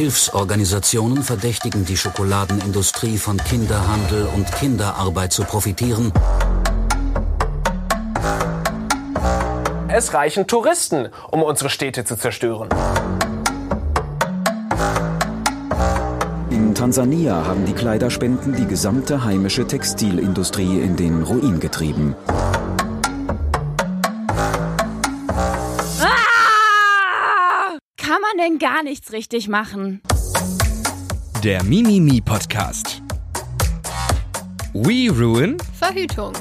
Hilfsorganisationen verdächtigen die Schokoladenindustrie von Kinderhandel und Kinderarbeit zu profitieren. Es reichen Touristen, um unsere Städte zu zerstören. In Tansania haben die Kleiderspenden die gesamte heimische Textilindustrie in den Ruin getrieben. Denn gar nichts richtig machen? Der Mimimi Podcast. We Ruin Verhütung.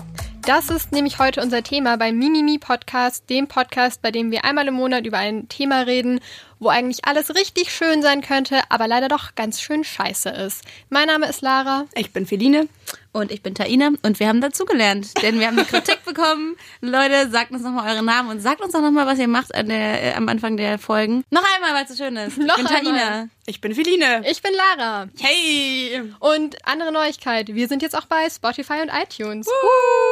Das ist nämlich heute unser Thema beim Mimimi Podcast, dem Podcast, bei dem wir einmal im Monat über ein Thema reden, wo eigentlich alles richtig schön sein könnte, aber leider doch ganz schön scheiße ist. Mein Name ist Lara. Ich bin Feline. Und ich bin Taina und wir haben dazugelernt, denn wir haben eine Kritik bekommen. Leute, sagt uns nochmal eure Namen und sagt uns auch nochmal, was ihr macht an der, äh, am Anfang der Folgen. Noch einmal, weil es so schön ist. Noch ich bin. Taina. Ich bin Feline. Ich bin Lara. Hey! Und andere Neuigkeit, wir sind jetzt auch bei Spotify und iTunes.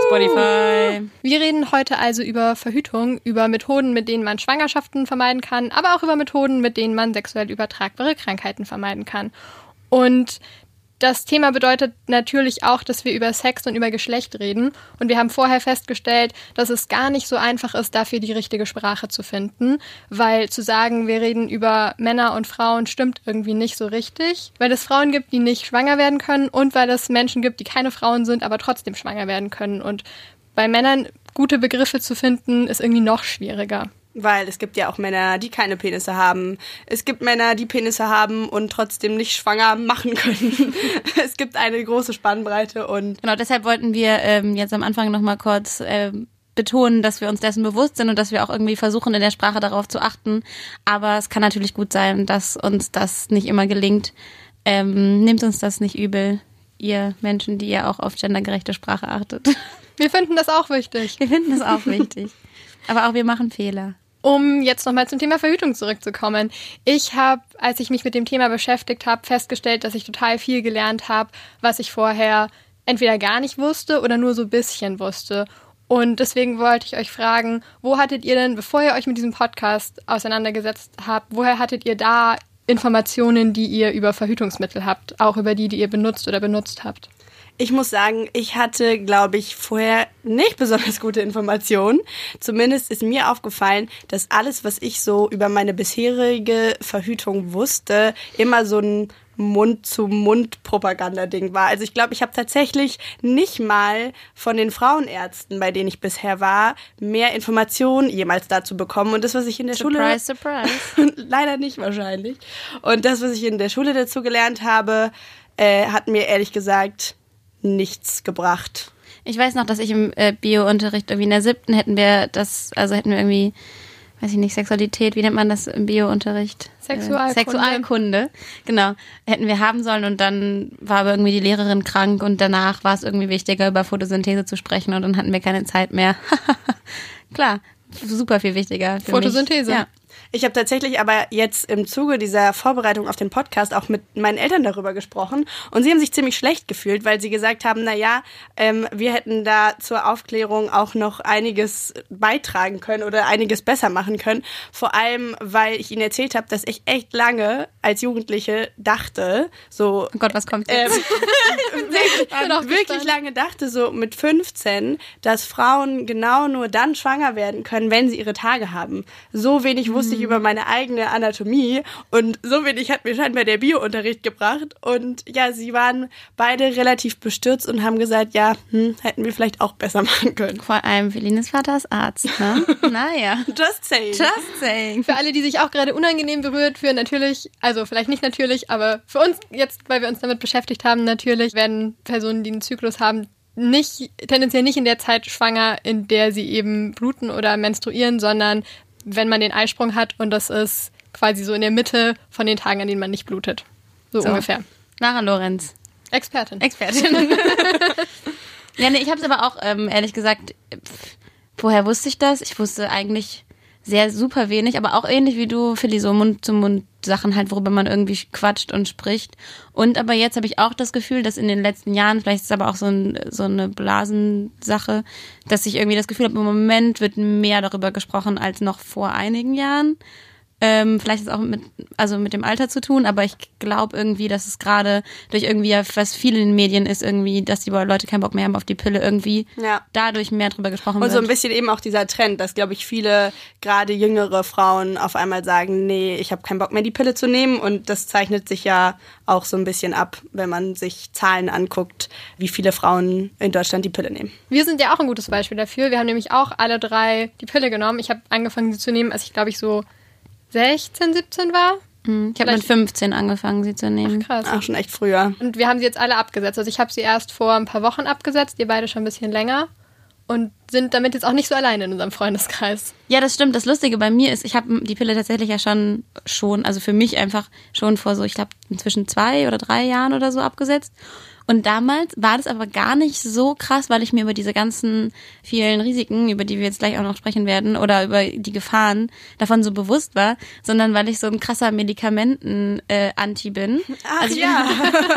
Spotify. Wir reden heute also über Verhütung, über Methoden, mit denen man Schwangerschaften vermeiden kann, aber auch über Methoden, mit denen man sexuell übertragbare Krankheiten vermeiden kann. Und das Thema bedeutet natürlich auch, dass wir über Sex und über Geschlecht reden. Und wir haben vorher festgestellt, dass es gar nicht so einfach ist, dafür die richtige Sprache zu finden. Weil zu sagen, wir reden über Männer und Frauen stimmt irgendwie nicht so richtig. Weil es Frauen gibt, die nicht schwanger werden können und weil es Menschen gibt, die keine Frauen sind, aber trotzdem schwanger werden können. Und bei Männern gute Begriffe zu finden, ist irgendwie noch schwieriger. Weil es gibt ja auch Männer, die keine Penisse haben. Es gibt Männer, die Penisse haben und trotzdem nicht schwanger machen können. es gibt eine große Spannbreite und Genau, deshalb wollten wir ähm, jetzt am Anfang nochmal kurz ähm, betonen, dass wir uns dessen bewusst sind und dass wir auch irgendwie versuchen, in der Sprache darauf zu achten. Aber es kann natürlich gut sein, dass uns das nicht immer gelingt. Ähm, nehmt uns das nicht übel, ihr Menschen, die ja auch auf gendergerechte Sprache achtet. Wir finden das auch wichtig. Wir finden das auch wichtig. Aber auch wir machen Fehler. Um jetzt nochmal zum Thema Verhütung zurückzukommen. Ich habe, als ich mich mit dem Thema beschäftigt habe, festgestellt, dass ich total viel gelernt habe, was ich vorher entweder gar nicht wusste oder nur so ein bisschen wusste. Und deswegen wollte ich euch fragen, wo hattet ihr denn, bevor ihr euch mit diesem Podcast auseinandergesetzt habt, woher hattet ihr da Informationen, die ihr über Verhütungsmittel habt, auch über die, die ihr benutzt oder benutzt habt? Ich muss sagen, ich hatte, glaube ich, vorher nicht besonders gute Informationen. Zumindest ist mir aufgefallen, dass alles, was ich so über meine bisherige Verhütung wusste, immer so ein Mund-zu-Mund-Propaganda-Ding war. Also ich glaube, ich habe tatsächlich nicht mal von den Frauenärzten, bei denen ich bisher war, mehr Informationen jemals dazu bekommen. Und das, was ich in der Surprise, Schule... surprise. Leider nicht wahrscheinlich. Und das, was ich in der Schule dazu gelernt habe, äh, hat mir ehrlich gesagt nichts gebracht. Ich weiß noch, dass ich im äh, Bio-Unterricht irgendwie in der siebten hätten wir das, also hätten wir irgendwie, weiß ich nicht, Sexualität, wie nennt man das im Bio-Unterricht? Sexualkunde. Äh, Sexualkunde, genau. Hätten wir haben sollen und dann war aber irgendwie die Lehrerin krank und danach war es irgendwie wichtiger, über Photosynthese zu sprechen und dann hatten wir keine Zeit mehr. Klar, super viel wichtiger. Für Photosynthese. Mich. Ja. Ich habe tatsächlich aber jetzt im Zuge dieser Vorbereitung auf den Podcast auch mit meinen Eltern darüber gesprochen und sie haben sich ziemlich schlecht gefühlt, weil sie gesagt haben, na ja, ähm, wir hätten da zur Aufklärung auch noch einiges beitragen können oder einiges besser machen können. Vor allem, weil ich ihnen erzählt habe, dass ich echt lange als Jugendliche dachte, so Oh Gott, was kommt ähm, jetzt? wirklich, wirklich lange dachte, so mit 15, dass Frauen genau nur dann schwanger werden können, wenn sie ihre Tage haben. So wenig wusste ich über meine eigene Anatomie und so wenig hat mir scheinbar der Biounterricht gebracht. Und ja, sie waren beide relativ bestürzt und haben gesagt, ja, hm, hätten wir vielleicht auch besser machen können. Vor allem Felines Vater ist Arzt, ne? naja. Just saying. Just saying. Für alle, die sich auch gerade unangenehm berührt fühlen, natürlich, also vielleicht nicht natürlich, aber für uns jetzt, weil wir uns damit beschäftigt haben, natürlich werden Personen, die einen Zyklus haben, nicht, tendenziell nicht in der Zeit schwanger, in der sie eben bluten oder menstruieren, sondern wenn man den Eisprung hat und das ist quasi so in der Mitte von den Tagen, an denen man nicht blutet. So, So. ungefähr. Lara Lorenz. Expertin. Expertin. ja, nee, ich habe es aber auch ähm, ehrlich gesagt, woher wusste ich das? Ich wusste eigentlich sehr super wenig, aber auch ähnlich wie du, Philly, so Mund-zu-Mund-Sachen halt, worüber man irgendwie quatscht und spricht. Und aber jetzt habe ich auch das Gefühl, dass in den letzten Jahren, vielleicht ist es aber auch so, ein, so eine Blasensache, dass ich irgendwie das Gefühl habe, im Moment wird mehr darüber gesprochen als noch vor einigen Jahren. Ähm, vielleicht ist es auch mit, also mit dem Alter zu tun, aber ich glaube irgendwie, dass es gerade durch irgendwie, was viel in den Medien ist, irgendwie, dass die Leute keinen Bock mehr haben auf die Pille, irgendwie Ja. dadurch mehr drüber gesprochen Und wird. so ein bisschen eben auch dieser Trend, dass, glaube ich, viele, gerade jüngere Frauen auf einmal sagen, nee, ich habe keinen Bock mehr, die Pille zu nehmen. Und das zeichnet sich ja auch so ein bisschen ab, wenn man sich Zahlen anguckt, wie viele Frauen in Deutschland die Pille nehmen. Wir sind ja auch ein gutes Beispiel dafür. Wir haben nämlich auch alle drei die Pille genommen. Ich habe angefangen, sie zu nehmen, als ich, glaube ich, so 16, 17 war. Mhm. ich habe mit vielleicht- 15 angefangen, sie zu nehmen. Krass. Auch schon echt früher. Und wir haben sie jetzt alle abgesetzt. Also ich habe sie erst vor ein paar Wochen abgesetzt, ihr beide schon ein bisschen länger. Und sind damit jetzt auch nicht so alleine in unserem Freundeskreis. Ja, das stimmt. Das Lustige bei mir ist, ich habe die Pille tatsächlich ja schon, schon, also für mich einfach schon vor so, ich glaube, inzwischen zwei oder drei Jahren oder so abgesetzt. Und damals war das aber gar nicht so krass, weil ich mir über diese ganzen vielen Risiken, über die wir jetzt gleich auch noch sprechen werden, oder über die Gefahren davon so bewusst war, sondern weil ich so ein krasser Medikamenten-Anti bin. also ich ja.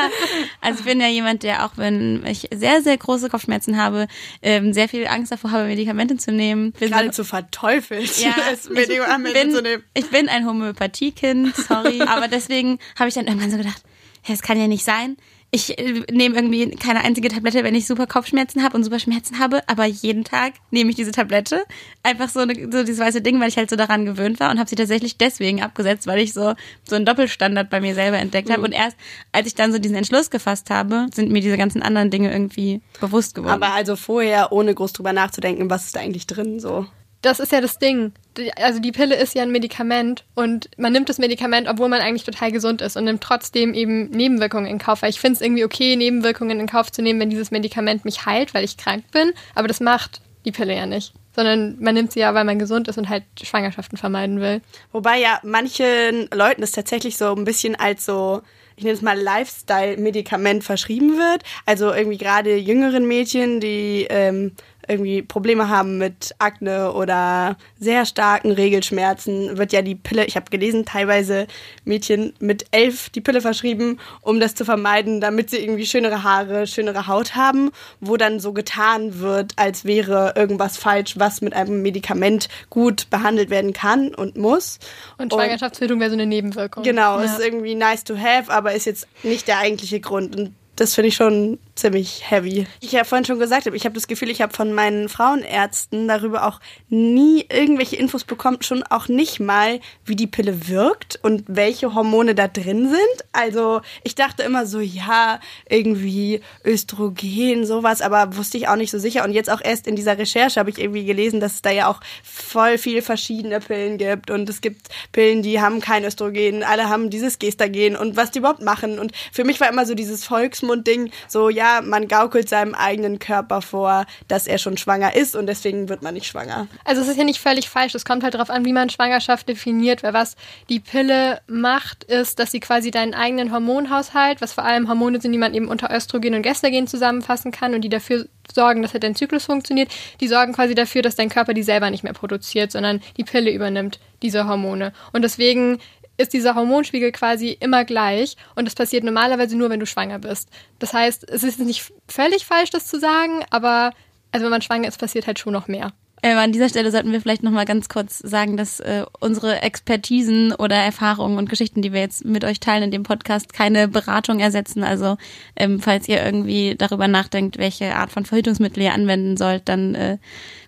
also ich bin ja jemand, der auch wenn ich sehr, sehr große Kopfschmerzen habe, ähm, sehr viel Angst davor habe, Medikamente zu nehmen. Bin so- Geradezu verteufelt, ja, es Medikamente ich, zu bin, nehmen. ich bin ein Homöopathiekind, sorry. aber deswegen habe ich dann irgendwann so gedacht, das kann ja nicht sein. Ich äh, nehme irgendwie keine einzige Tablette, wenn ich super Kopfschmerzen habe und super Schmerzen habe, aber jeden Tag nehme ich diese Tablette. Einfach so, eine, so dieses weiße Ding, weil ich halt so daran gewöhnt war und habe sie tatsächlich deswegen abgesetzt, weil ich so, so einen Doppelstandard bei mir selber entdeckt Mhm. habe. Und erst als ich dann so diesen Entschluss gefasst habe, sind mir diese ganzen anderen Dinge irgendwie bewusst geworden. Aber also vorher, ohne groß drüber nachzudenken, was ist da eigentlich drin, so. Das ist ja das Ding. Also die Pille ist ja ein Medikament und man nimmt das Medikament, obwohl man eigentlich total gesund ist und nimmt trotzdem eben Nebenwirkungen in Kauf. Weil ich finde es irgendwie okay, Nebenwirkungen in Kauf zu nehmen, wenn dieses Medikament mich heilt, weil ich krank bin. Aber das macht die Pille ja nicht. Sondern man nimmt sie ja, weil man gesund ist und halt Schwangerschaften vermeiden will. Wobei ja manchen Leuten es tatsächlich so ein bisschen als so, ich nenne es mal Lifestyle-Medikament verschrieben wird. Also irgendwie gerade jüngeren Mädchen, die ähm, irgendwie Probleme haben mit Akne oder sehr starken Regelschmerzen, wird ja die Pille, ich habe gelesen, teilweise Mädchen mit elf die Pille verschrieben, um das zu vermeiden, damit sie irgendwie schönere Haare, schönere Haut haben, wo dann so getan wird, als wäre irgendwas falsch, was mit einem Medikament gut behandelt werden kann und muss. Und Schwangerschaftsbildung wäre so eine Nebenwirkung. Genau, Ja. ist irgendwie nice to have, aber ist jetzt nicht der eigentliche Grund. Und das finde ich schon ziemlich heavy. Ich ja vorhin schon gesagt habe, ich habe das Gefühl, ich habe von meinen Frauenärzten darüber auch nie irgendwelche Infos bekommen, schon auch nicht mal, wie die Pille wirkt und welche Hormone da drin sind. Also ich dachte immer so, ja, irgendwie Östrogen, sowas, aber wusste ich auch nicht so sicher. Und jetzt auch erst in dieser Recherche habe ich irgendwie gelesen, dass es da ja auch voll viel verschiedene Pillen gibt und es gibt Pillen, die haben kein Östrogen, alle haben dieses Gestagen und was die überhaupt machen. Und für mich war immer so dieses Volksmundding, so ja, man gaukelt seinem eigenen Körper vor, dass er schon schwanger ist und deswegen wird man nicht schwanger. Also es ist ja nicht völlig falsch. Es kommt halt darauf an, wie man Schwangerschaft definiert. Weil was die Pille macht, ist, dass sie quasi deinen eigenen Hormonhaushalt, was vor allem Hormone sind, die man eben unter Östrogen und Gestagen zusammenfassen kann und die dafür sorgen, dass halt dein Zyklus funktioniert, die sorgen quasi dafür, dass dein Körper die selber nicht mehr produziert, sondern die Pille übernimmt diese Hormone. Und deswegen ist dieser Hormonspiegel quasi immer gleich und das passiert normalerweise nur, wenn du schwanger bist. Das heißt, es ist nicht völlig falsch, das zu sagen, aber also wenn man schwanger ist, passiert halt schon noch mehr. Ähm, an dieser Stelle sollten wir vielleicht noch mal ganz kurz sagen, dass äh, unsere Expertisen oder Erfahrungen und Geschichten, die wir jetzt mit euch teilen in dem Podcast, keine Beratung ersetzen. Also ähm, falls ihr irgendwie darüber nachdenkt, welche Art von Verhütungsmittel ihr anwenden sollt, dann äh,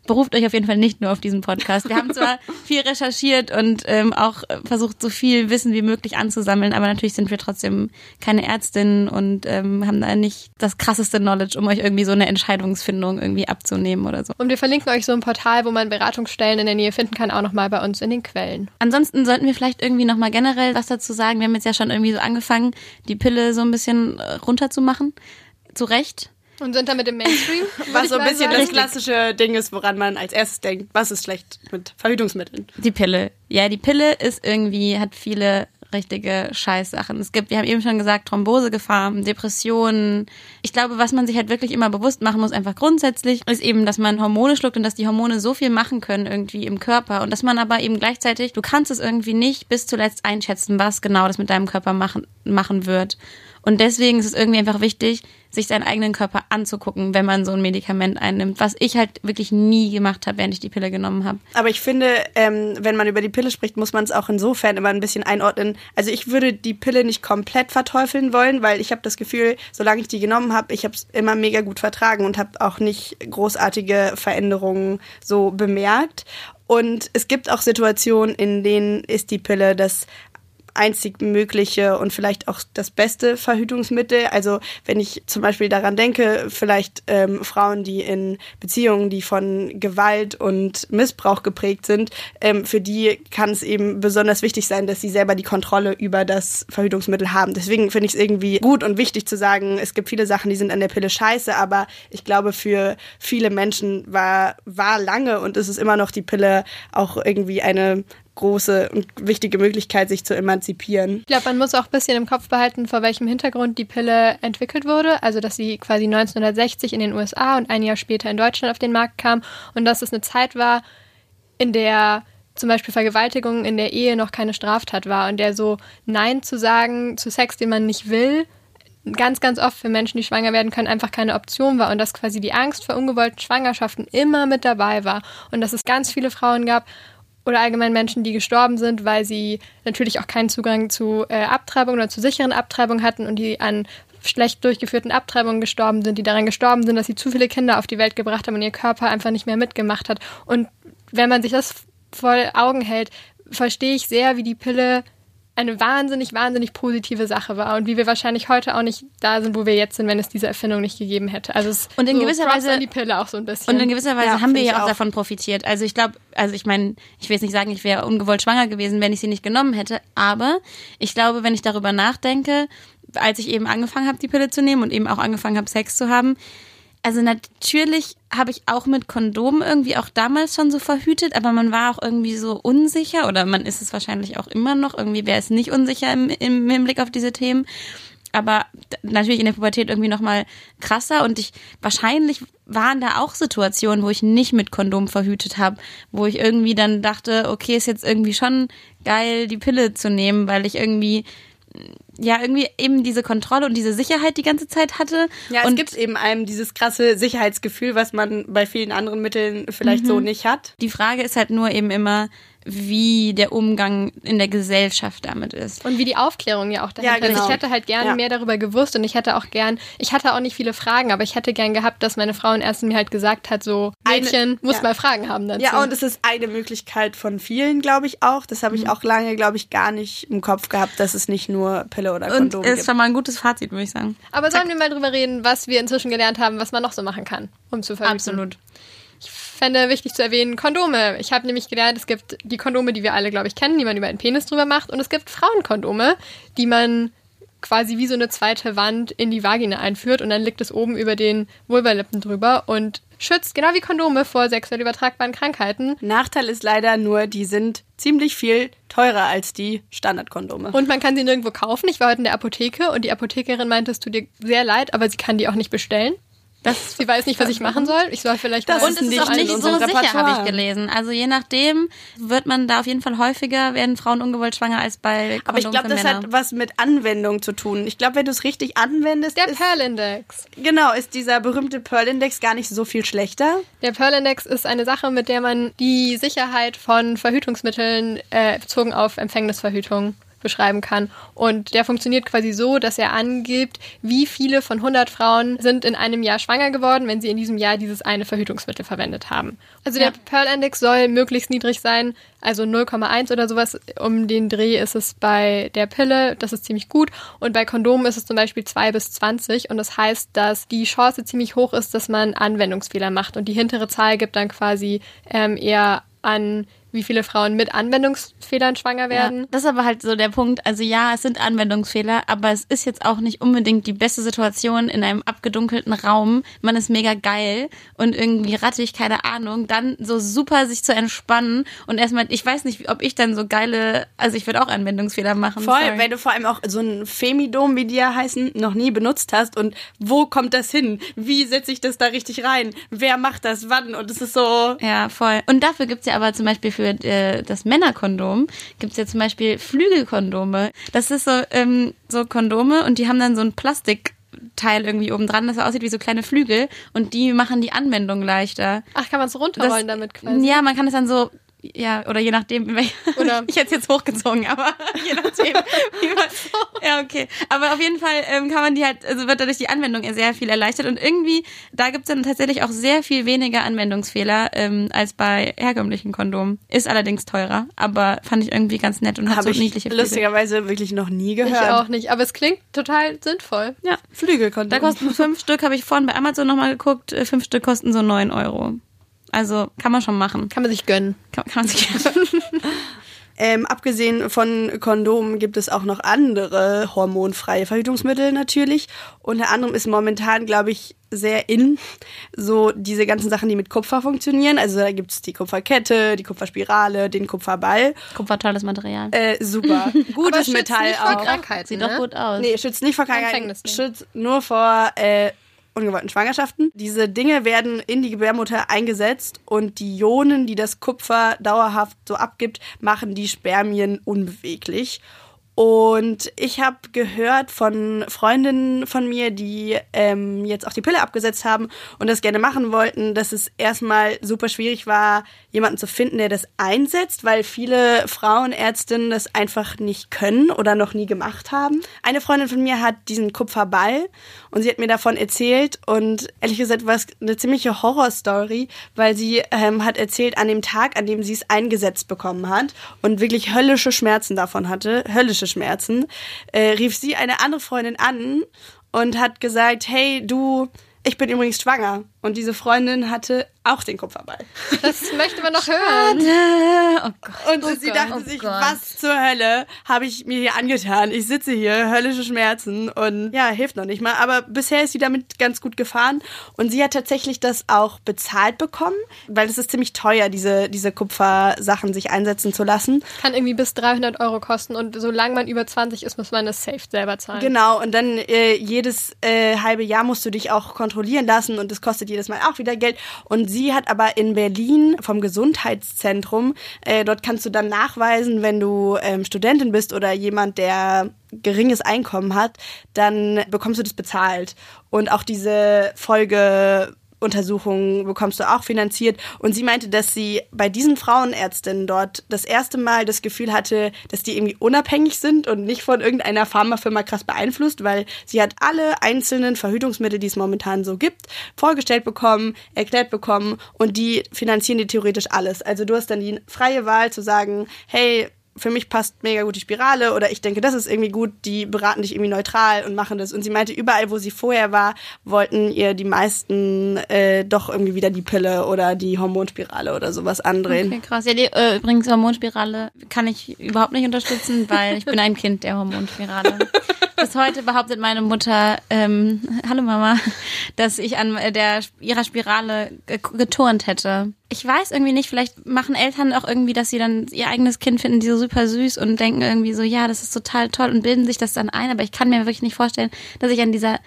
beruft euch auf jeden Fall nicht nur auf diesen Podcast. Wir haben zwar viel recherchiert und ähm, auch versucht, so viel Wissen wie möglich anzusammeln, aber natürlich sind wir trotzdem keine Ärztinnen und ähm, haben da nicht das krasseste Knowledge, um euch irgendwie so eine Entscheidungsfindung irgendwie abzunehmen oder so. Und wir verlinken euch so ein Portal, wo man Beratungsstellen in der Nähe finden kann, auch nochmal bei uns in den Quellen. Ansonsten sollten wir vielleicht irgendwie nochmal generell was dazu sagen. Wir haben jetzt ja schon irgendwie so angefangen, die Pille so ein bisschen äh, runterzumachen. Zu Recht. Und sind damit im Mainstream. Was so ein bisschen das Richtig. klassische Ding ist, woran man als erstes denkt, was ist schlecht mit Verhütungsmitteln. Die Pille. Ja, die Pille ist irgendwie, hat viele richtige Scheißsachen. Es gibt, wir haben eben schon gesagt, Thrombosegefahr, Depressionen. Ich glaube, was man sich halt wirklich immer bewusst machen muss, einfach grundsätzlich, ist eben, dass man Hormone schluckt und dass die Hormone so viel machen können irgendwie im Körper und dass man aber eben gleichzeitig, du kannst es irgendwie nicht bis zuletzt einschätzen, was genau das mit deinem Körper machen, machen wird. Und deswegen ist es irgendwie einfach wichtig, sich seinen eigenen Körper anzugucken, wenn man so ein Medikament einnimmt, was ich halt wirklich nie gemacht habe, während ich die Pille genommen habe. Aber ich finde, ähm, wenn man über die Pille spricht, muss man es auch insofern immer ein bisschen einordnen. Also ich würde die Pille nicht komplett verteufeln wollen, weil ich habe das Gefühl, solange ich die genommen habe, ich habe es immer mega gut vertragen und habe auch nicht großartige Veränderungen so bemerkt. Und es gibt auch Situationen, in denen ist die Pille das einzig mögliche und vielleicht auch das beste Verhütungsmittel. Also wenn ich zum Beispiel daran denke, vielleicht ähm, Frauen, die in Beziehungen, die von Gewalt und Missbrauch geprägt sind, ähm, für die kann es eben besonders wichtig sein, dass sie selber die Kontrolle über das Verhütungsmittel haben. Deswegen finde ich es irgendwie gut und wichtig zu sagen, es gibt viele Sachen, die sind an der Pille scheiße, aber ich glaube, für viele Menschen war, war lange und ist es immer noch die Pille auch irgendwie eine große und wichtige Möglichkeit, sich zu emanzipieren. Ich glaube, man muss auch ein bisschen im Kopf behalten, vor welchem Hintergrund die Pille entwickelt wurde. Also, dass sie quasi 1960 in den USA und ein Jahr später in Deutschland auf den Markt kam und dass es eine Zeit war, in der zum Beispiel Vergewaltigung in der Ehe noch keine Straftat war und der so Nein zu sagen zu Sex, den man nicht will, ganz, ganz oft für Menschen, die schwanger werden können, einfach keine Option war und dass quasi die Angst vor ungewollten Schwangerschaften immer mit dabei war und dass es ganz viele Frauen gab oder allgemein Menschen, die gestorben sind, weil sie natürlich auch keinen Zugang zu äh, Abtreibung oder zu sicheren Abtreibung hatten und die an schlecht durchgeführten Abtreibungen gestorben sind, die daran gestorben sind, dass sie zu viele Kinder auf die Welt gebracht haben und ihr Körper einfach nicht mehr mitgemacht hat. Und wenn man sich das vor Augen hält, verstehe ich sehr, wie die Pille eine wahnsinnig, wahnsinnig positive Sache war und wie wir wahrscheinlich heute auch nicht da sind, wo wir jetzt sind, wenn es diese Erfindung nicht gegeben hätte. Also es und in so gewisser Weise die Pille auch so ein bisschen. Und in gewisser Weise Ja, haben wir ja auch, auch. davon profitiert. Also ich glaube, also ich meine, ich will jetzt nicht sagen, ich wäre ungewollt schwanger gewesen, wenn ich sie nicht genommen hätte, aber ich glaube, wenn ich darüber nachdenke, als ich eben angefangen habe, die Pille zu nehmen und eben auch angefangen habe, Sex zu haben, also natürlich habe ich auch mit Kondomen irgendwie auch damals schon so verhütet, aber man war auch irgendwie so unsicher oder man ist es wahrscheinlich auch immer noch. Irgendwie wäre es nicht unsicher im, im Hinblick auf diese Themen. Aber natürlich in der Pubertät irgendwie noch mal krasser und ich wahrscheinlich waren da auch Situationen, wo ich nicht mit Kondom verhütet habe, wo ich irgendwie dann dachte, okay, ist jetzt irgendwie schon geil, die Pille zu nehmen, weil ich irgendwie ja irgendwie eben diese Kontrolle und diese Sicherheit die ganze Zeit hatte. Ja, es und gibt eben einem dieses krasse Sicherheitsgefühl, was man bei vielen anderen Mitteln vielleicht so nicht hat. Die Frage ist halt nur eben immer, wie der Umgang in der Gesellschaft damit ist. Und wie die Aufklärung ja auch dahinter Ja, genau. ist. Ich hätte halt gern Ja. mehr darüber gewusst und ich hätte auch gern, ich hatte auch nicht viele Fragen, aber ich hätte gern gehabt, dass meine Frau in ersten mir halt gesagt hat, so, Eine- Mädchen, muss ja. mal Fragen haben dazu. Ja, und es ist eine Möglichkeit von vielen, glaube ich auch. Das habe ich auch lange, glaube ich, gar nicht im Kopf gehabt, dass es nicht nur Pille oder Und Kondom ist gibt. schon mal ein gutes Fazit, würde ich sagen. aber sollen wir mal drüber reden, was wir inzwischen gelernt haben, was man noch so machen kann, um zu verhüten? Absolut. Ich fände wichtig zu erwähnen, Kondome. Ich habe nämlich gelernt, es gibt die Kondome, die wir alle, glaube ich, kennen, die man über einen Penis drüber macht. Und es gibt Frauenkondome, die man quasi wie so eine zweite Wand in die Vagina einführt und dann liegt es oben über den Vulvalippen drüber und schützt, genau wie Kondome, vor sexuell übertragbaren Krankheiten. Nachteil ist leider nur, die sind ziemlich viel teurer als die Standardkondome. Und man kann sie nirgendwo kaufen. Ich war heute in der Apotheke und die Apothekerin meinte, es tut dir sehr leid, aber sie kann die auch nicht bestellen. Das Sie weiß nicht, was ich machen soll. Ich soll vielleicht Das und ist es ist nicht auch nicht so sicher, habe ich gelesen. Also je nachdem wird man da auf jeden Fall häufiger, werden Frauen ungewollt schwanger als bei Kondom Aber ich glaube, das Männer. hat was mit Anwendung zu tun. Ich glaube, wenn du es richtig anwendest, der ist, Pearl-Index. genau, ist dieser berühmte Pearl-Index gar nicht so viel schlechter. Der Pearl-Index ist eine Sache, mit der man die Sicherheit von Verhütungsmitteln äh, bezogen auf Empfängnisverhütung beschreiben kann. Und der funktioniert quasi so, dass er angibt, wie viele von 100 Frauen sind in einem Jahr schwanger geworden, wenn sie in diesem Jahr dieses eine Verhütungsmittel verwendet haben. Also Ja. der Pearl-Index soll möglichst niedrig sein, also 0,1 oder sowas. Um den Dreh ist es bei der Pille, das ist ziemlich gut. Und bei Kondomen ist es zum Beispiel 2 bis 20. Und das heißt, dass die Chance ziemlich hoch ist, dass man Anwendungsfehler macht. Und die hintere Zahl gibt dann quasi ähm, eher an, wie viele Frauen mit Anwendungsfehlern schwanger werden. Ja, das ist aber halt so der Punkt. Also ja, es sind Anwendungsfehler, aber es ist jetzt auch nicht unbedingt die beste Situation in einem abgedunkelten Raum. Man ist mega geil und irgendwie rattig, keine Ahnung. Dann so super sich zu entspannen und erstmal, ich weiß nicht, ob ich dann so geile, also ich würde auch Anwendungsfehler machen. Voll, sorry. weil du vor allem auch so ein Femidom, wie die ja heißen, noch nie benutzt hast. Und wo kommt das hin? Wie setze ich das da richtig rein? Wer macht das wann? Und es ist so. Ja, voll. Und dafür gibt's ja aber zum Beispiel für für äh, das Männerkondom gibt es ja zum Beispiel Flügelkondome. Das ist so, ähm, so Kondome und die haben dann so ein Plastikteil irgendwie oben dran, das aussieht wie so kleine Flügel und die machen die Anwendung leichter. Ach, kann man es runterrollen Das- damit quasi? Ja, man kann es dann so, ja, oder je nachdem, in welch- Oder- ich hätte es jetzt hochgezogen, aber je nachdem, wie man, ja, okay. Aber auf jeden Fall ähm, kann man die halt, also wird dadurch die Anwendung sehr viel erleichtert und irgendwie, da gibt's dann tatsächlich auch sehr viel weniger Anwendungsfehler ähm, als bei herkömmlichen Kondomen. Ist allerdings teurer, aber fand ich irgendwie ganz nett und hat Habe so ich niedliche Flügel. lustigerweise wirklich noch nie Ich gehört. auch nicht, aber es klingt total sinnvoll. Ja, Flügelkondom. da kosten fünf Stück, habe ich vorhin bei Amazon nochmal geguckt, äh, fünf Stück kosten so neun Euro. Also kann man schon machen. Kann man sich gönnen. Kann, kann man sich Ähm, abgesehen von Kondomen gibt es auch noch andere hormonfreie Verhütungsmittel natürlich. Unter anderem ist momentan, glaube ich, sehr in so diese ganzen Sachen, die mit Kupfer funktionieren. Also da gibt's die Kupferkette, die Kupferspirale, den Kupferball. Kupfer tolles Material. Äh, super. Aber Gutes schützt Metall nicht vor auch. Krankheiten, Sieht ne? doch gut aus. Nee, schützt nicht vor Krankheiten, schützt nur vor äh, ungewollten Schwangerschaften. Diese Dinge werden in die Gebärmutter eingesetzt und die Ionen, die das Kupfer dauerhaft so abgibt, machen die Spermien unbeweglich. Und ich habe gehört von Freundinnen von mir, die ähm, jetzt auch die Pille abgesetzt haben und das gerne machen wollten, dass es erstmal super schwierig war, jemanden zu finden, der das einsetzt, weil viele Frauenärztinnen das einfach nicht können oder noch nie gemacht haben. Eine Freundin von mir hat diesen Kupferball und sie hat mir davon erzählt und ehrlich gesagt war es eine ziemliche Horrorstory, weil sie ähm, hat erzählt, an dem Tag, an dem sie es eingesetzt bekommen hat und wirklich höllische Schmerzen davon hatte, höllische Schmerzen, äh, rief sie eine andere Freundin an und hat gesagt, hey du, ich bin übrigens schwanger. Und diese Freundin hatte auch den Kupferball. Das möchte man noch hören. Oh Gott. Und sie Gott, dachte oh sich, Gott. was zur Hölle habe ich mir hier angetan? Ich sitze hier, höllische Schmerzen und ja, hilft noch nicht mal. Aber bisher ist sie damit ganz gut gefahren und sie hat tatsächlich das auch bezahlt bekommen, weil es ist ziemlich teuer, diese, diese Kupfersachen sich einsetzen zu lassen. Kann irgendwie bis 300 Euro kosten und solange man über 20 ist, muss man das safe selber zahlen. Genau, und dann äh, jedes äh, halbe Jahr musst du dich auch kontrollieren lassen und das kostet jedes Mal auch wieder Geld. Und sie hat aber in Berlin vom Gesundheitszentrum, äh, dort kannst du dann nachweisen, wenn du ähm, Studentin bist oder jemand, der geringes Einkommen hat, dann bekommst du das bezahlt. Und auch diese Folge Untersuchungen bekommst du auch finanziert. Und sie meinte, dass sie bei diesen Frauenärztinnen dort das erste Mal das Gefühl hatte, dass die irgendwie unabhängig sind und nicht von irgendeiner Pharmafirma krass beeinflusst, weil sie hat alle einzelnen Verhütungsmittel, die es momentan so gibt, vorgestellt bekommen, erklärt bekommen und die finanzieren dir theoretisch alles. Also du hast dann die freie Wahl zu sagen, hey, für mich passt mega gut die Spirale oder ich denke, das ist irgendwie gut, die beraten dich irgendwie neutral und machen das. Und sie meinte, überall, wo sie vorher war, wollten ihr die meisten äh, doch irgendwie wieder die Pille oder die Hormonspirale oder sowas andrehen. Okay, krass. Ja, die, äh, übrigens Hormonspirale kann ich überhaupt nicht unterstützen, weil ich bin ein Kind der Hormonspirale. Bis heute behauptet meine Mutter, ähm, hallo Mama, dass ich an der ihrer Spirale ge- geturnt hätte. Ich weiß irgendwie nicht, vielleicht machen Eltern auch irgendwie, dass sie dann ihr eigenes Kind finden, die so super süß und denken irgendwie so, ja, das ist total toll und bilden sich das dann ein, aber ich kann mir wirklich nicht vorstellen, dass ich an dieser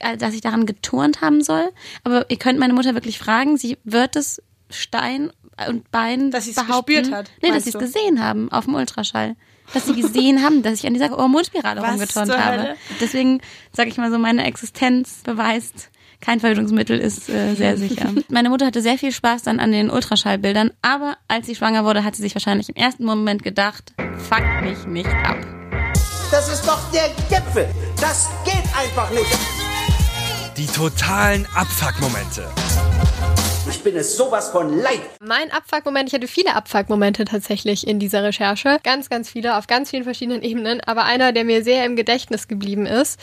äh, dass ich daran geturnt haben soll. Aber ihr könnt meine Mutter wirklich fragen, sie wird es Stein und Bein Dass sie's behaupten. gespürt hat, Nee, dass sie es gesehen haben auf dem Ultraschall. Dass sie gesehen haben, dass ich an dieser Hormonspirale Was rumgeturnt habe. Deswegen sage ich mal so, meine Existenz beweist, kein Verhütungsmittel ist äh, sehr sicher. Meine Mutter hatte sehr viel Spaß dann an den Ultraschallbildern, aber als sie schwanger wurde, hat sie sich wahrscheinlich im ersten Moment gedacht, fuck mich nicht ab. Das ist doch der Gipfel. Das geht einfach nicht. Die totalen Abfuck-Momente. Ich bin es sowas von leid. Mein Abfuck-Moment, ich hatte viele Abfuck-Momente tatsächlich in dieser Recherche. Ganz, ganz viele, auf ganz vielen verschiedenen Ebenen. Aber einer, der mir sehr im Gedächtnis geblieben ist,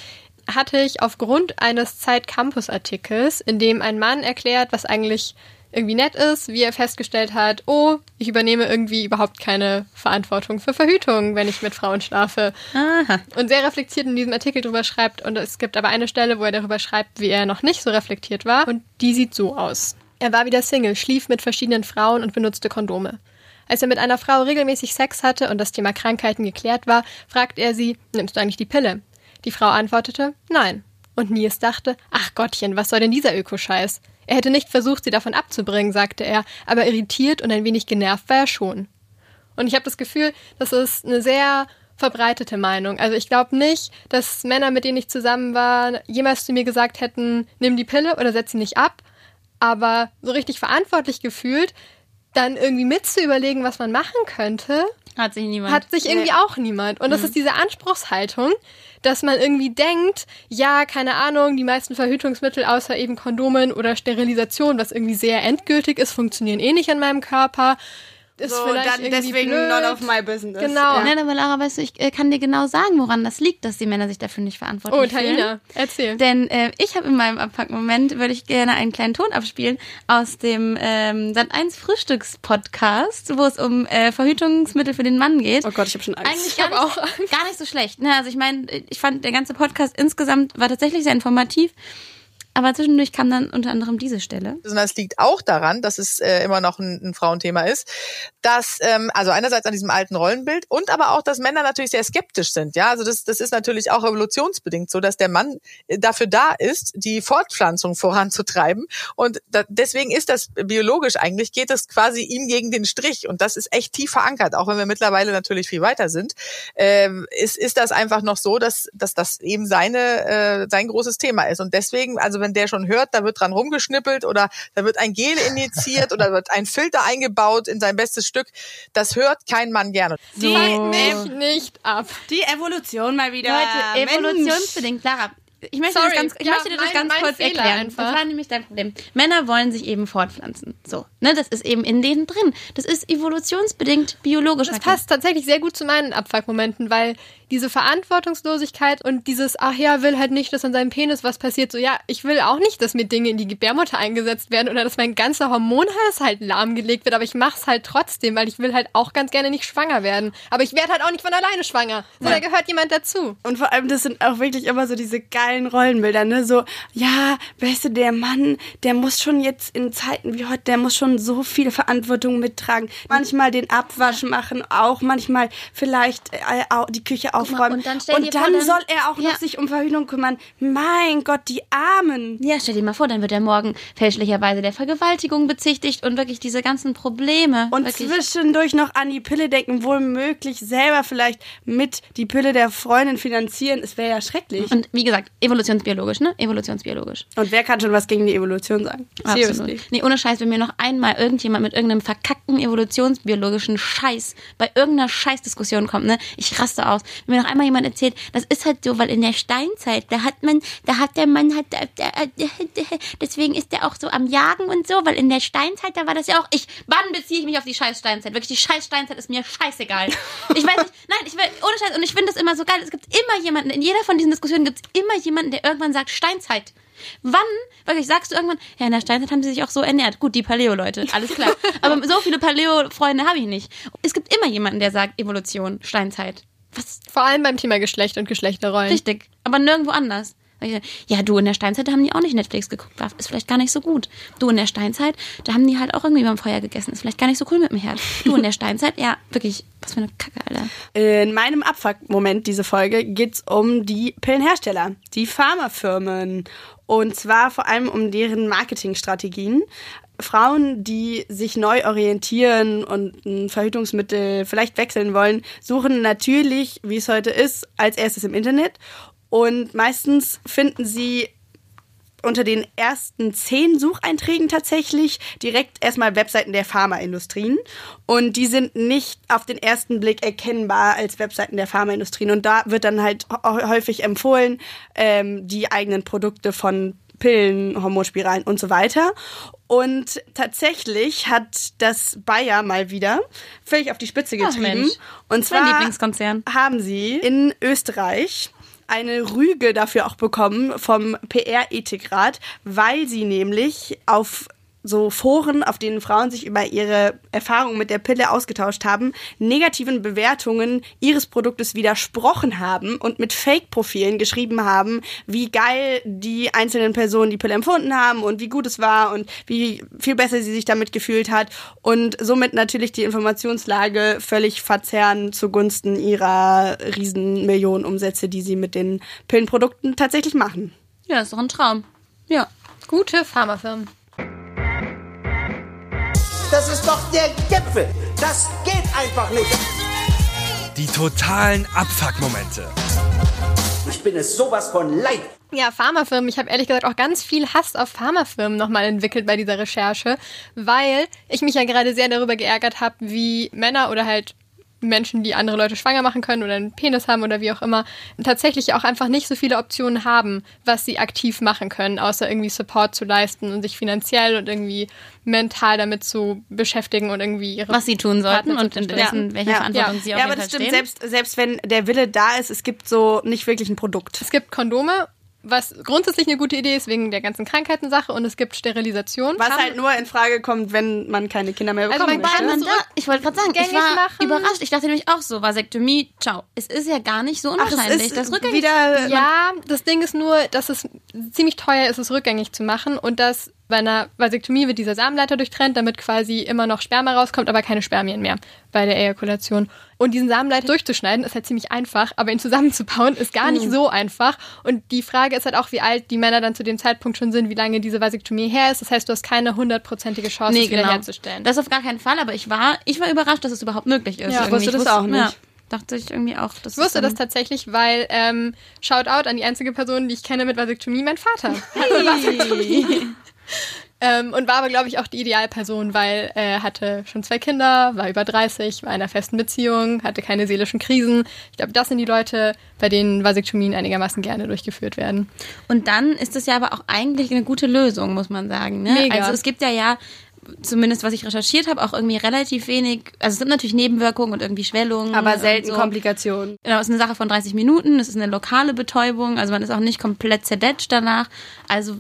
hatte ich aufgrund eines Zeit-Campus-Artikels, in dem ein Mann erklärt, was eigentlich irgendwie nett ist, wie er festgestellt hat, oh, ich übernehme irgendwie überhaupt keine Verantwortung für Verhütung, wenn ich mit Frauen schlafe. Aha. Und sehr reflektiert in diesem Artikel drüber schreibt. Und es gibt aber eine Stelle, wo er darüber schreibt, wie er noch nicht so reflektiert war. Und die sieht so aus. Er war wieder Single, schlief mit verschiedenen Frauen und benutzte Kondome. Als er mit einer Frau regelmäßig Sex hatte und das Thema Krankheiten geklärt war, fragte er sie, nimmst du eigentlich die Pille? Die Frau antwortete, nein. Und Nies dachte, ach Gottchen, was soll denn dieser Ökoscheiß? Er hätte nicht versucht, sie davon abzubringen, sagte er, aber irritiert und ein wenig genervt war er schon. Und ich habe das Gefühl, das ist eine sehr verbreitete Meinung. Also ich glaube nicht, dass Männer, mit denen ich zusammen war, jemals zu mir gesagt hätten, nimm die Pille oder setz sie nicht ab. Aber so richtig verantwortlich gefühlt, dann irgendwie mitzuüberlegen, was man machen könnte, Hat sich niemand. hat sich irgendwie auch niemand. Und das ist diese Anspruchshaltung, dass man irgendwie denkt, ja, keine Ahnung, die meisten Verhütungsmittel außer eben Kondomen oder Sterilisation, was irgendwie sehr endgültig ist, funktionieren eh nicht in meinem Körper. Ist So, vielleicht dann irgendwie deswegen blöd. not of my business. Genau. Ja. Nein, aber Lara, weißt du, ich äh, kann dir genau sagen, woran das liegt, dass die Männer sich dafür nicht verantwortlich Oh, fühlen. Taina, erzähl. Denn äh, ich habe in meinem Abfuck-Moment, würde ich gerne einen kleinen Ton abspielen aus dem ähm, Sat1 Frühstückspodcast, wo es um äh, Verhütungsmittel für den Mann geht. Oh Gott, ich habe schon Angst. Eigentlich Ich gar nicht, gar nicht so schlecht. Ne? Also ich meine, ich fand, der ganze Podcast insgesamt war tatsächlich sehr informativ. Aber zwischendurch kam dann unter anderem diese Stelle. Und das liegt auch daran, dass es äh, immer noch ein, ein Frauenthema ist, dass ähm, also einerseits an diesem alten Rollenbild und aber auch, dass Männer natürlich sehr skeptisch sind. Ja, also das, das ist natürlich auch evolutionsbedingt so, dass der Mann äh, dafür da ist, die Fortpflanzung voranzutreiben und da, deswegen ist das biologisch eigentlich geht es quasi ihm gegen den Strich und das ist echt tief verankert, auch wenn wir mittlerweile natürlich viel weiter sind. Ähm, ist ist das einfach noch so, dass dass das eben seine äh, sein großes Thema ist und deswegen also wenn der schon hört, da wird dran rumgeschnippelt oder da wird ein Gel injiziert oder wird ein Filter eingebaut in sein bestes Stück, das hört kein Mann gerne. Die, Mich nicht ab. die Evolution mal wieder. Leute, Mensch. evolutionsbedingt, Lara. Ich möchte, Sorry, das ganz, ich ja, möchte dir das mein- ganz mein kurz Fehler erklären. einfach. Das war nämlich dein Problem. Männer wollen sich eben fortpflanzen. So, ne, das ist eben in denen drin. Das ist evolutionsbedingt biologisch. Das passt tatsächlich sehr gut zu meinen Abfuckmomenten, weil diese Verantwortungslosigkeit und dieses, ach ja, will halt nicht, dass an seinem Penis was passiert. So, ja, ich will auch nicht, dass mir Dinge in die Gebärmutter eingesetzt werden oder dass mein ganzer Hormonhaushalt lahmgelegt wird, aber ich mach's halt trotzdem, weil ich will halt auch ganz gerne nicht schwanger werden. Aber ich werde halt auch nicht von alleine schwanger. So, da gehört jemand dazu. Und vor allem, das sind auch wirklich immer so diese geilen Rollenbilder, ne? So, ja, weißt du, der Mann, der muss schon jetzt in Zeiten wie heute, der muss schon so viel Verantwortung mittragen. Manchmal den Abwasch machen, auch manchmal vielleicht äh, die Küche aufräumen. und dann stell dir vor, dann dann- soll er auch Ja. noch sich um Verhütung kümmern. Mein Gott, die Armen. Ja, stell dir mal vor, dann wird er morgen fälschlicherweise der Vergewaltigung bezichtigt und wirklich diese ganzen Probleme. Und wirklich. zwischendurch noch an die Pille denken, womöglich selber vielleicht mit die Pille der Freundin finanzieren. Es wäre ja schrecklich. Und wie gesagt, evolutionsbiologisch, ne? Evolutionsbiologisch. Und wer kann schon was gegen die Evolution sagen? Seriously. Absolut. Nee, ohne Scheiß, wenn mir noch einmal irgendjemand mit irgendeinem verkackten evolutionsbiologischen Scheiß bei irgendeiner Scheißdiskussion kommt, ne, ich raste aus. Wenn mir noch einmal jemand erzählt, das ist halt so, weil in der Steinzeit, da hat man, da hat der Mann hat, der, der, der, deswegen ist der auch so am Jagen und so, weil in der Steinzeit, da war das ja auch, ich, wann beziehe ich mich auf die scheiß Steinzeit? Wirklich, die scheiß Steinzeit ist mir scheißegal. Ich weiß nicht, nein, ich will, ohne Scheiß, und ich finde das immer so geil, es gibt immer jemanden, in jeder von diesen Diskussionen gibt es immer jemanden, der irgendwann sagt Steinzeit. Wann, wirklich, sagst du irgendwann, ja, in der Steinzeit haben sie sich auch so ernährt. Gut, die Paleo-Leute, alles klar. Aber so viele Paleo-Freunde habe ich nicht. Es gibt immer jemanden, der sagt Evolution, Steinzeit. Was? Vor allem beim Thema Geschlecht und Geschlechterrollen. Richtig. Aber nirgendwo anders. Ja, du, in der Steinzeit, da haben die auch nicht Netflix geguckt. War, ist vielleicht gar nicht so gut. Du, in der Steinzeit, da haben die halt auch irgendwie beim Feuer gegessen. Ist vielleicht gar nicht so cool mit dem Herd. Du, in der Steinzeit, ja, wirklich, was für eine Kacke, Alter. In meinem Abfuck-Moment diese Folge geht's um die Pillenhersteller, die Pharmafirmen. Und zwar vor allem um deren Marketingstrategien. Frauen, die sich neu orientieren und ein Verhütungsmittel vielleicht wechseln wollen, suchen natürlich, wie es heute ist, als erstes im Internet. Und meistens finden sie unter den ersten zehn Sucheinträgen tatsächlich direkt erstmal Webseiten der Pharmaindustrien. Und die sind nicht auf den ersten Blick erkennbar als Webseiten der Pharmaindustrien. Und da wird dann halt hä- häufig empfohlen, ähm, die eigenen Produkte von Pillen, Hormonspiralen und so weiter. Und tatsächlich hat das Bayer mal wieder völlig auf die Spitze Ach, getrieben. Mensch. und zwar Lieblingskonzern. haben sie in Österreich eine Rüge dafür auch bekommen vom PR-Ethikrat, weil sie nämlich auf so Foren, auf denen Frauen sich über ihre Erfahrungen mit der Pille ausgetauscht haben, negativen Bewertungen ihres Produktes widersprochen haben und mit Fake-Profilen geschrieben haben, wie geil die einzelnen Personen die Pille empfunden haben und wie gut es war und wie viel besser sie sich damit gefühlt hat und somit natürlich die Informationslage völlig verzerren zugunsten ihrer riesen Millionenumsätze, die sie mit den Pillenprodukten tatsächlich machen. Ja, ist doch ein Traum. Ja. Gute Pharmafirmen. Das ist doch der Gipfel. Das geht einfach nicht. Die totalen Abfuck-Momente. Ich bin es sowas von leid. Ja, Pharmafirmen. Ich habe ehrlich gesagt auch ganz viel Hass auf Pharmafirmen nochmal entwickelt bei dieser Recherche, weil ich mich ja gerade sehr darüber geärgert habe, wie Männer oder halt Menschen, die andere Leute schwanger machen können oder einen Penis haben oder wie auch immer, tatsächlich auch einfach nicht so viele Optionen haben, was sie aktiv machen können, außer irgendwie Support zu leisten und sich finanziell und irgendwie mental damit zu beschäftigen und irgendwie ihre Was sie tun sollten Partner und zu in unterstützen. dessen, welche Ja. Verantwortung Ja. sie auf Ja, aber das stimmt, stehen. selbst, selbst wenn der Wille da ist, es gibt so nicht wirklich ein Produkt. Es gibt Kondome, was grundsätzlich eine gute Idee ist wegen der ganzen Krankheitensache und es gibt Sterilisation. Was halt nur in Frage kommt, wenn man keine Kinder mehr Also bekommen man kann man da, ich wollte gerade sagen, ich rückgängig war machen. überrascht. Ich dachte nämlich auch so, Vasektomie, ciao. Es ist ja gar nicht so Ach, es unwahrscheinlich, ist das rückgängig wieder Ja, das Ding ist nur, dass es ziemlich teuer ist, es rückgängig zu machen und dass bei einer Vasektomie wird dieser Samenleiter durchtrennt, damit quasi immer noch Sperma rauskommt, aber keine Spermien mehr bei der Ejakulation. Und diesen Samenleiter durchzuschneiden ist halt ziemlich einfach, aber ihn zusammenzubauen ist gar nicht so einfach. Und die Frage ist halt auch, wie alt die Männer dann zu dem Zeitpunkt schon sind, wie lange diese Vasektomie her ist. Das heißt, du hast keine hundertprozentige Chance, Nee, es genau. wiederherzustellen. Das auf gar keinen Fall, aber ich war, ich war überrascht, dass es überhaupt möglich ist. Ja, Irgendwie. wusste das wusste- auch nicht. Ja, dachte ich irgendwie auch. Das Ich wusste das tatsächlich, weil ähm, Shoutout an die einzige Person, die ich kenne mit Vasektomie, mein Vater. Hatte Vasektomie. Ähm, und war aber, glaube ich, auch die Idealperson, weil er hatte schon zwei Kinder, war über 30, war in einer festen Beziehung, hatte keine seelischen Krisen. Ich glaube, das sind die Leute, bei denen Vasektomien einigermaßen gerne durchgeführt werden. Und dann ist es ja aber auch eigentlich eine gute Lösung, muss man sagen. Ne? Mega. Also es gibt ja ja, zumindest was ich recherchiert habe, auch irgendwie relativ wenig, also es sind natürlich Nebenwirkungen und irgendwie Schwellungen. aber selten so. Komplikationen. Genau, es ist eine Sache von 30 Minuten, es ist eine lokale Betäubung, also man ist auch nicht komplett zerdetscht danach. Also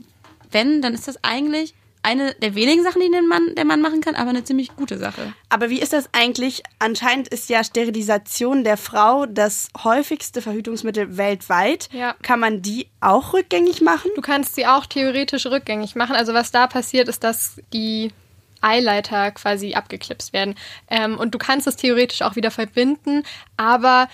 wenn, dann ist das eigentlich eine der wenigen Sachen, die den Mann, der Mann machen kann, aber eine ziemlich gute Sache. Aber wie ist das eigentlich? Anscheinend ist ja Sterilisation der Frau das häufigste Verhütungsmittel weltweit. Ja. Kann man die auch rückgängig machen? Du kannst sie auch theoretisch rückgängig machen. Also was da passiert, ist, dass die Eileiter quasi abgeklipst werden. Ähm, und du kannst es theoretisch auch wieder verbinden, aber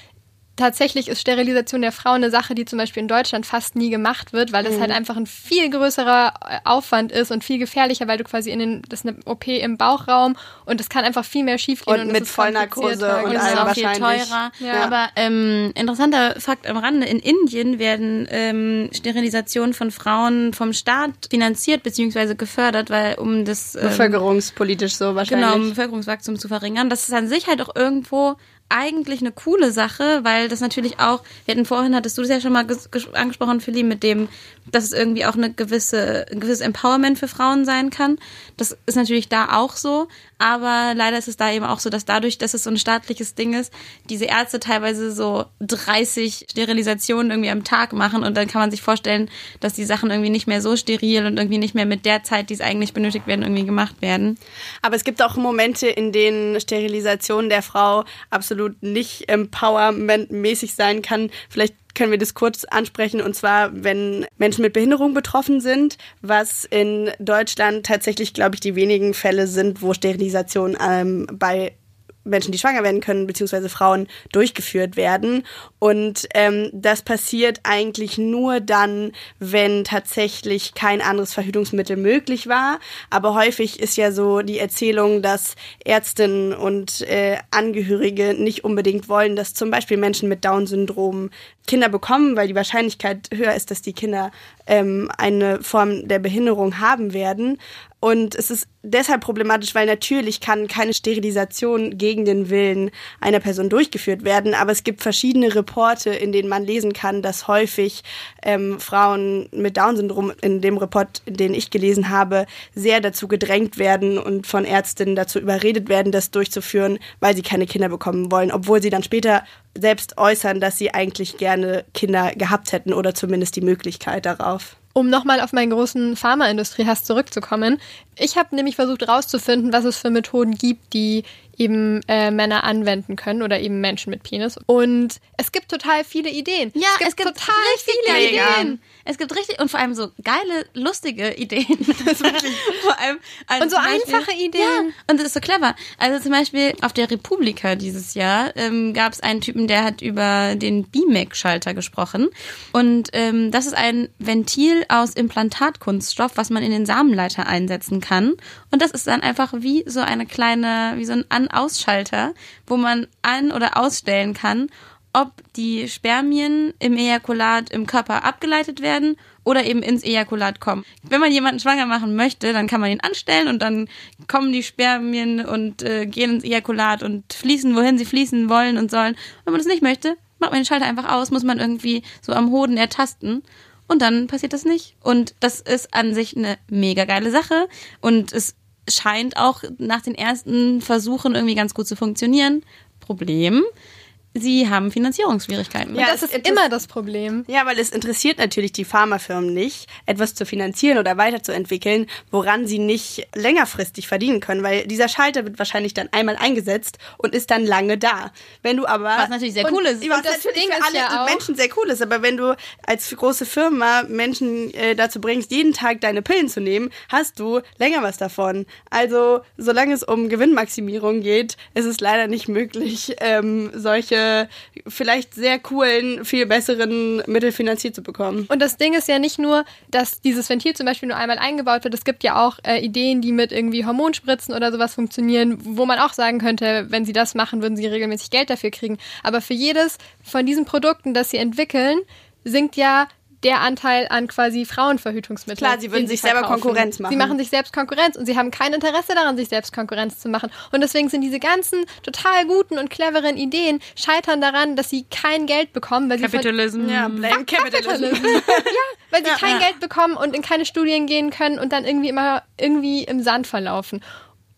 tatsächlich ist Sterilisation der Frau eine Sache, die zum Beispiel in Deutschland fast nie gemacht wird, weil es halt einfach ein viel größerer äh, Aufwand ist und viel gefährlicher, weil du quasi in den, das ist eine OP im Bauchraum und es kann einfach viel mehr schiefgehen. Und es mit ist Vollnarkose und Und es Genau. ist auch viel wahrscheinlich. teurer. Ja. Aber ähm, interessanter Fakt am Rande, in Indien werden ähm, Sterilisationen von Frauen vom Staat finanziert bzw. gefördert, weil um das ähm, Bevölkerungspolitisch so wahrscheinlich. Genau, um Bevölkerungswachstum zu verringern. Das ist an sich halt auch irgendwo eigentlich eine coole Sache, weil das natürlich auch, wir hatten vorhin, hattest du das ja schon mal ges- ges- angesprochen, Philly, mit dem, dass es irgendwie auch eine gewisse, ein gewisses Empowerment für Frauen sein kann. Das ist natürlich da auch so, aber leider ist es da eben auch so, dass dadurch, dass es so ein staatliches Ding ist, diese Ärzte teilweise so 30 Sterilisationen irgendwie am Tag machen und dann kann man sich vorstellen, dass die Sachen irgendwie nicht mehr so steril und irgendwie nicht mehr mit der Zeit, die es eigentlich benötigt werden, irgendwie gemacht werden. Aber es gibt auch Momente, in denen Sterilisation der Frau absolut nicht empowermentmäßig sein kann. Vielleicht können wir das kurz ansprechen, und zwar, wenn Menschen mit Behinderung betroffen sind, was in Deutschland tatsächlich, glaube ich, die wenigen Fälle sind, wo Sterilisation ähm, bei Menschen, die schwanger werden können, beziehungsweise Frauen durchgeführt werden. Und ähm, das passiert eigentlich nur dann, wenn tatsächlich kein anderes Verhütungsmittel möglich war. Aber häufig ist ja so die Erzählung, dass Ärztinnen und äh, Angehörige nicht unbedingt wollen, dass zum Beispiel Menschen mit Down-Syndrom Kinder bekommen, weil die Wahrscheinlichkeit höher ist, dass die Kinder ähm, eine Form der Behinderung haben werden. Und es ist deshalb problematisch, weil natürlich kann keine Sterilisation gegen den Willen einer Person durchgeführt werden, aber es gibt verschiedene Reporte, in denen man lesen kann, dass häufig ähm, Frauen mit Down-Syndrom in dem Report, den ich gelesen habe, sehr dazu gedrängt werden und von Ärztinnen dazu überredet werden, das durchzuführen, weil sie keine Kinder bekommen wollen, obwohl sie dann später selbst äußern, dass sie eigentlich gerne Kinder gehabt hätten oder zumindest die Möglichkeit darauf. Um nochmal auf meinen großen Pharmaindustrie-Hass zurückzukommen. Ich habe nämlich versucht herauszufinden, was es für Methoden gibt, die eben äh, Männer anwenden können oder eben Menschen mit Penis. Und es gibt total viele Ideen. Ja, es gibt, total richtig viele viele Ideen. Ideen. Es gibt richtig und vor allem so geile, lustige Ideen. Vor allem also Und so Beispiel- einfache Ideen. Ja, und das ist so clever. Also zum Beispiel auf der Republika dieses Jahr ähm, gab es einen Typen, der hat über den BMAC-Schalter gesprochen. Und ähm, das ist ein Ventil aus Implantatkunststoff, was man in den Samenleiter einsetzen kann. Und das ist dann einfach wie so eine kleine, wie so ein An-Ausschalter, wo man an- oder ausstellen kann, ob die Spermien im Ejakulat im Körper abgeleitet werden oder eben ins Ejakulat kommen. Wenn man jemanden schwanger machen möchte, dann kann man ihn anstellen und dann kommen die Spermien und äh, gehen ins Ejakulat und fließen, wohin sie fließen wollen und sollen. Wenn man das nicht möchte, macht man den Schalter einfach aus, muss man irgendwie so am Hoden ertasten und dann passiert das nicht. Und das ist an sich eine mega geile Sache und es scheint auch nach den ersten Versuchen irgendwie ganz gut zu funktionieren. Problem, sie haben Finanzierungsschwierigkeiten. Ja, das ist immer das Problem. Ja, weil es interessiert natürlich die Pharmafirmen nicht, etwas zu finanzieren oder weiterzuentwickeln, woran sie nicht längerfristig verdienen können, weil dieser Schalter wird wahrscheinlich dann einmal eingesetzt und ist dann lange da. Wenn du aber Was natürlich sehr cool ist. was Und das natürlich Ding für alle ja Menschen sehr cool ist, aber wenn du als große Firma Menschen äh, dazu bringst, jeden Tag deine Pillen zu nehmen, hast du länger was davon. Also solange es um Gewinnmaximierung geht, ist es leider nicht möglich, ähm, solche vielleicht sehr coolen, viel besseren Mittel finanziert zu bekommen. Und das Ding ist ja nicht nur, dass dieses Ventil zum Beispiel nur einmal eingebaut wird. Es gibt ja auch äh, Ideen, die mit irgendwie Hormonspritzen oder sowas funktionieren, wo man auch sagen könnte, wenn sie das machen, würden sie regelmäßig Geld dafür kriegen. Aber für jedes von diesen Produkten, das sie entwickeln, sinkt ja der Anteil an quasi Frauenverhütungsmitteln. Klar, sie würden den sich selber verkaufen. Konkurrenz machen. Sie machen sich selbst Konkurrenz und sie haben kein Interesse daran, sich selbst Konkurrenz zu machen. Und deswegen sind diese ganzen total guten und cleveren Ideen scheitern daran, dass sie kein Geld bekommen, weil sie von, Kapitalism. Ja, blame capitalism. ja, weil sie kein Geld bekommen und in keine Studien gehen können und dann irgendwie immer irgendwie im Sand verlaufen.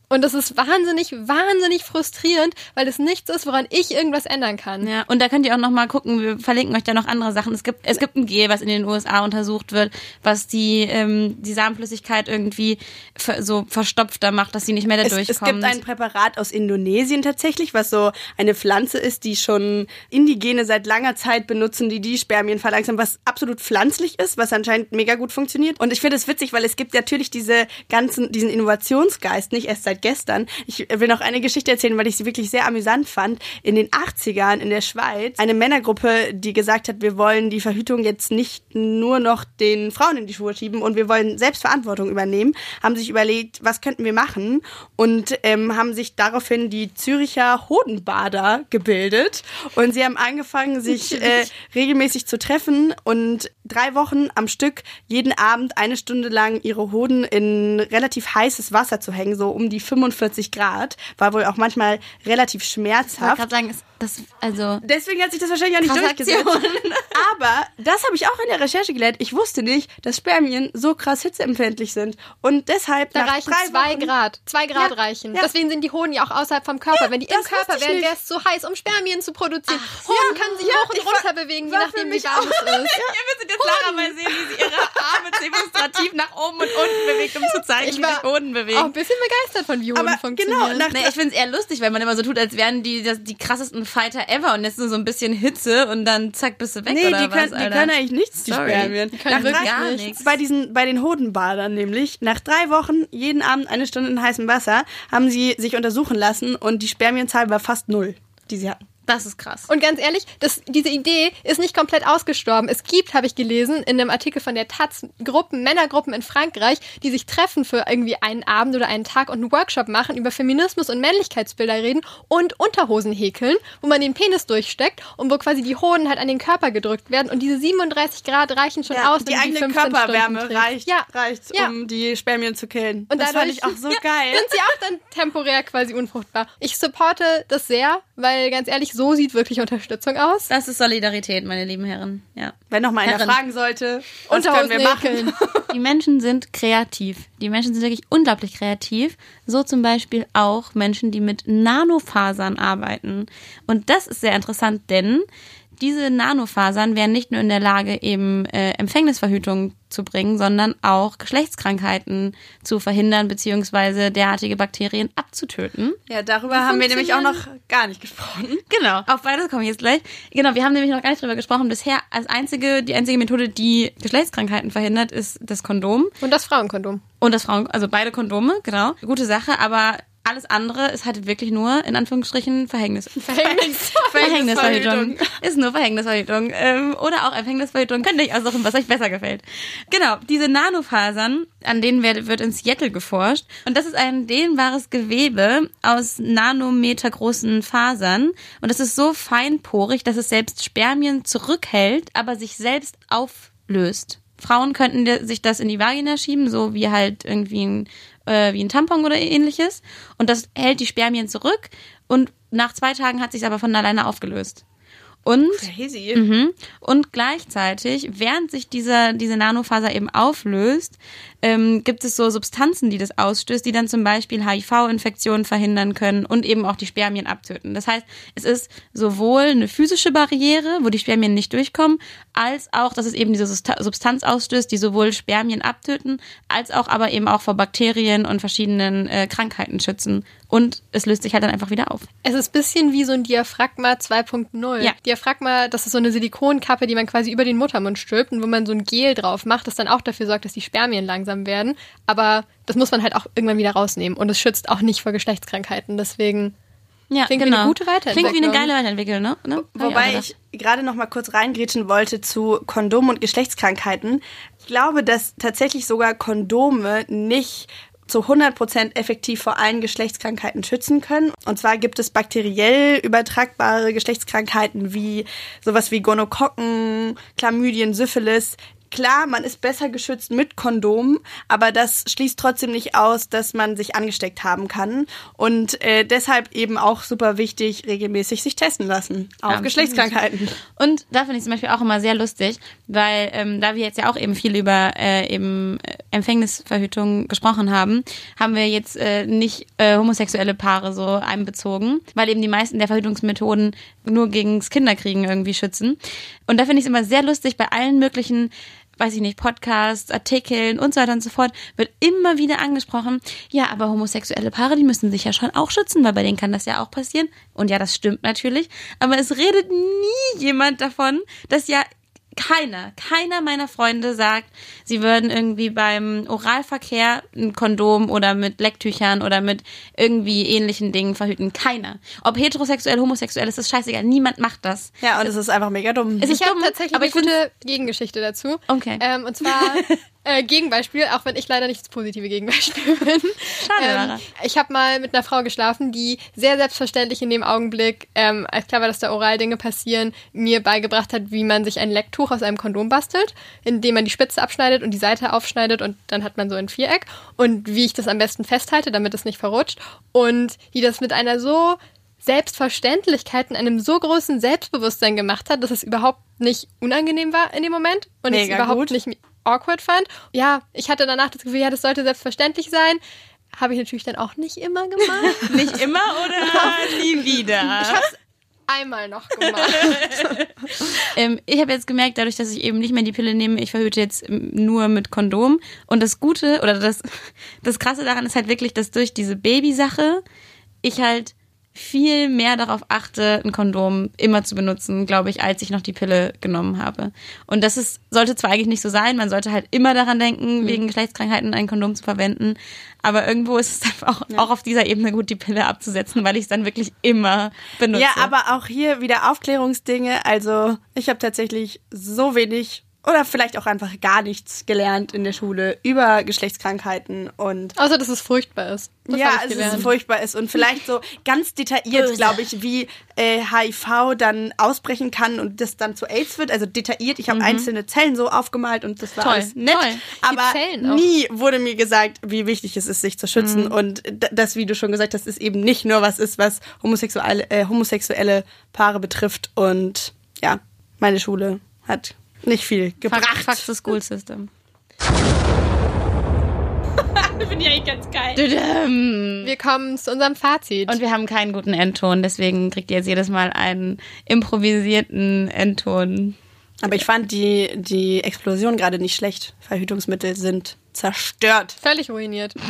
Und das ist wahnsinnig, wahnsinnig frustrierend, weil es nichts ist, woran ich irgendwas ändern kann. Ja, und da könnt ihr auch noch mal gucken, wir verlinken euch da noch andere Sachen. Es gibt, es gibt ein Gel, was in den USA untersucht wird, was die, ähm, die Samenflüssigkeit irgendwie ver, so verstopfter macht, dass sie nicht mehr da Es, durchkommt. es gibt ein Präparat aus Indonesien tatsächlich, was so eine Pflanze ist, die schon Indigene seit langer Zeit benutzen, die die Spermien verlangsamen, was absolut pflanzlich ist, was anscheinend mega gut funktioniert. Und ich finde es witzig, weil es gibt natürlich diese ganzen, diesen Innovationsgeist, nicht erst seit gestern. Ich will noch eine Geschichte erzählen, weil ich sie wirklich sehr amüsant fand. In den 80ern in der Schweiz eine Männergruppe, die gesagt hat, wir wollen die Verhütung jetzt nicht nur noch den Frauen in die Schuhe schieben und wir wollen Selbstverantwortung übernehmen, haben sich überlegt, was könnten wir machen und ähm, haben sich daraufhin die Züricher Hodenbader gebildet und sie haben angefangen, sich äh, regelmäßig zu treffen und drei Wochen am Stück jeden Abend eine Stunde lang ihre Hoden in relativ heißes Wasser zu hängen, so um die 45 Grad, war wohl auch manchmal relativ ich wollte schmerzhaft. gerade sagen, ist das, also, Deswegen hat sich das wahrscheinlich auch nicht durchgesetzt. Aktion. Aber das habe ich auch in der Recherche gelernt. Ich wusste nicht, dass Spermien so krass hitzeempfindlich sind. Und deshalb Da nach reichen zwei Wochen, Grad. Zwei Grad Ja, reichen. ja. Deswegen sind die Hoden ja auch außerhalb vom Körper. Wenn die im Körper wären, wäre es zu heiß, um Spermien zu produzieren. ja. Hoden können sich Ja, hoch und runter bewegen, je nachdem, wie mich warm auch. es ist. Ihr müsstet jetzt Lara mal sehen, wie sie ihre Arme demonstrativ nach oben und unten bewegt, um zu zeigen, Ich wie sich Hoden bewegen. Auch ein bisschen begeistert von wie Hoden Aber funktionieren. genau, nach Nee, ich finde es eher lustig, weil man immer so tut, als wären die die krassesten Fighter ever und jetzt nur so ein bisschen Hitze und dann zack, bist du weg Nee, oder die können, was, die Alter? können eigentlich nichts, die Sorry. Spermien. Die können nach wirklich gar nichts. nichts. Bei diesen, bei den Hodenbadern nämlich, nach drei Wochen, jeden Abend eine Stunde in heißem Wasser, haben sie sich untersuchen lassen und die Spermienzahl war fast null, die sie hatten. Das ist krass. Und ganz ehrlich, das, diese Idee ist nicht komplett ausgestorben. Es gibt, habe ich gelesen, in einem Artikel von der Taz Gruppen, Männergruppen in Frankreich, die sich treffen für irgendwie einen Abend oder einen Tag und einen Workshop machen, über Feminismus und Männlichkeitsbilder reden und Unterhosen häkeln, wo man den Penis durchsteckt und wo quasi die Hoden halt an den Körper gedrückt werden. Und diese 37 Grad reichen schon aus, die eigene 15 Körperwärme reicht, Ja. reicht Ja. um die Spermien zu killen. Und das fand ich auch so ja, geil. Sind sie auch dann temporär quasi unfruchtbar. Ich supporte das sehr, weil ganz ehrlich, so sieht wirklich Unterstützung aus. Das ist Solidarität, meine lieben Herren. Ja. Wenn noch mal einer Herren. fragen sollte, was können wir machen? Die Menschen sind kreativ. Die Menschen sind wirklich unglaublich kreativ. So zum Beispiel auch Menschen, die mit Nanofasern arbeiten. Und das ist sehr interessant, denn diese Nanofasern wären nicht nur in der Lage, eben äh, Empfängnisverhütung zu bringen, sondern auch Geschlechtskrankheiten zu verhindern beziehungsweise derartige Bakterien abzutöten. Ja, darüber haben wir nämlich auch noch gar nicht gesprochen. Genau, auf beides komme ich jetzt gleich. Genau, wir haben nämlich noch gar nicht drüber gesprochen. Bisher als einzige, die einzige Methode, die Geschlechtskrankheiten verhindert, ist das Kondom. Und das Frauenkondom. Und das Frauen, also beide Kondome, genau. Gute Sache, aber alles andere ist halt wirklich nur, in Anführungsstrichen, Verhängnis. Verhängnis. Verhängnisverhütung. Ist nur Verhängnisverhütung. Ähm, oder auch Empfängnisverhütung. Könnt ihr euch aussuchen, was euch besser gefällt. Genau, diese Nanofasern, an denen wird, wird in Seattle geforscht. Und das ist ein dehnbares Gewebe aus nanometergroßen Fasern. Und das ist so feinporig, dass es selbst Spermien zurückhält, aber sich selbst auflöst. Frauen könnten sich das in die Vagina schieben, so wie halt irgendwie ein, äh, wie ein Tampon oder ähnliches. Und das hält die Spermien zurück. Und nach zwei Tagen hat sich aber von alleine aufgelöst. Und, Crazy. mhm, und gleichzeitig, während sich dieser, diese Nanofaser eben auflöst, ähm, gibt es so Substanzen, die das ausstößt, die dann zum Beispiel HIV-Infektionen verhindern können und eben auch die Spermien abtöten. Das heißt, es ist sowohl eine physische Barriere, wo die Spermien nicht durchkommen, als auch, dass es eben diese Substanz ausstößt, die sowohl Spermien abtöten, als auch aber eben auch vor Bakterien und verschiedenen äh, Krankheiten schützen. Und es löst sich halt dann einfach wieder auf. Es ist ein bisschen wie so ein Diaphragma 2.0. Ja. Diaphragma, das ist so eine Silikonkappe, die man quasi über den Muttermund stülpt und wo man so ein Gel drauf macht, das dann auch dafür sorgt, dass die Spermien langsam werden. Aber das muss man halt auch irgendwann wieder rausnehmen und es schützt auch nicht vor Geschlechtskrankheiten. Deswegen Ja, Klingt wie eine gute Weiterentwicklung. Klingt wie eine geile Weiterentwicklung, ne? ne? Wobei ich gerade noch mal kurz reingrätschen wollte zu Kondom und Geschlechtskrankheiten. Ich glaube, dass tatsächlich sogar Kondome nicht zu 100% effektiv vor allen Geschlechtskrankheiten schützen können. Und zwar gibt es bakteriell übertragbare Geschlechtskrankheiten wie sowas wie Gonokokken, Chlamydien, Syphilis. Klar, man ist besser geschützt mit Kondom, aber das schließt trotzdem nicht aus, dass man sich angesteckt haben kann. Und äh, deshalb eben auch super wichtig, regelmäßig sich testen lassen auf Absolut. Geschlechtskrankheiten. Und da finde ich zum Beispiel auch immer sehr lustig, weil ähm, da wir jetzt ja auch eben viel über äh, eben äh, Empfängnisverhütung gesprochen haben, haben wir jetzt äh, nicht äh, homosexuelle Paare so einbezogen, weil eben die meisten der Verhütungsmethoden nur gegens Kinderkriegen irgendwie schützen. Und da finde ich es immer sehr lustig, bei allen möglichen weiß ich nicht, Podcasts, Artikeln und so weiter und so fort, wird immer wieder angesprochen, ja, aber homosexuelle Paare, die müssen sich ja schon auch schützen, weil bei denen kann das ja auch passieren. Und ja, das stimmt natürlich. Aber es redet nie jemand davon, dass ja keiner, keiner meiner Freunde sagt, sie würden irgendwie beim Oralverkehr ein Kondom oder mit Lecktüchern oder mit irgendwie ähnlichen Dingen verhüten. Keiner. Ob heterosexuell, homosexuell, ist das scheißegal. Niemand macht das. Ja, und es ist einfach mega dumm. Es ist ich habe dumm, tatsächlich aber eine gute Gegengeschichte dazu. Okay. Ähm, und zwar äh, Gegenbeispiel, auch wenn ich leider nicht das positive Gegenbeispiel bin. Schade. Ähm, ich habe mal mit einer Frau geschlafen, die sehr selbstverständlich in dem Augenblick, ähm, als klar war, dass da oral Dinge passieren, mir beigebracht hat, wie man sich ein Lecktuch aus einem Kondom bastelt, indem man die Spitze abschneidet und die Seite aufschneidet und dann hat man so ein Viereck und wie ich das am besten festhalte, damit es nicht verrutscht und die das mit einer so Selbstverständlichkeit und einem so großen Selbstbewusstsein gemacht hat, dass es überhaupt nicht unangenehm war in dem Moment und ich es Mega überhaupt gut. nicht awkward fand. Ja, ich hatte danach das Gefühl, ja, das sollte selbstverständlich sein. Habe ich natürlich dann auch nicht immer gemacht. Nicht immer oder nie wieder? Ich habe es einmal noch gemacht. Ähm, ich habe jetzt gemerkt, dadurch, dass ich eben nicht mehr die Pille nehme, ich verhüte jetzt nur mit Kondom. Und das Gute oder das, das Krasse daran ist halt wirklich, dass durch diese Babysache ich halt viel mehr darauf achte, ein Kondom immer zu benutzen, glaube ich, als ich noch die Pille genommen habe. Und das ist, sollte zwar eigentlich nicht so sein, man sollte halt immer daran denken, wegen Geschlechtskrankheiten ein Kondom zu verwenden. Aber irgendwo ist es dann auch, auch auf dieser Ebene gut, die Pille abzusetzen, weil ich es dann wirklich immer benutze. Ja, aber auch hier wieder Aufklärungsdinge. Also ich habe tatsächlich so wenig oder vielleicht auch einfach gar nichts gelernt in der Schule über Geschlechtskrankheiten und Außer, dass es furchtbar ist. Das ja, hab ich es furchtbar ist und vielleicht so ganz detailliert, glaube ich, wie äh, HIV dann ausbrechen kann und das dann zu AIDS wird. Also detailliert. Ich habe einzelne Zellen so aufgemalt und das war Toll, alles nett. toll. Aber nie wurde mir gesagt, wie wichtig es ist, sich zu schützen und d- das, wie du schon gesagt hast, ist eben nicht nur was ist, was homosexuelle, äh, homosexuelle Paare betrifft. Und ja, meine Schule hat nicht viel gebracht. Fuck, the school system. Finde ich eigentlich ganz geil. Wir kommen zu unserem Fazit. Und wir haben keinen guten Endton, deswegen kriegt ihr jetzt jedes Mal einen improvisierten Endton. Aber ich fand die, die Explosion gerade nicht schlecht. Verhütungsmittel sind zerstört. Völlig ruiniert.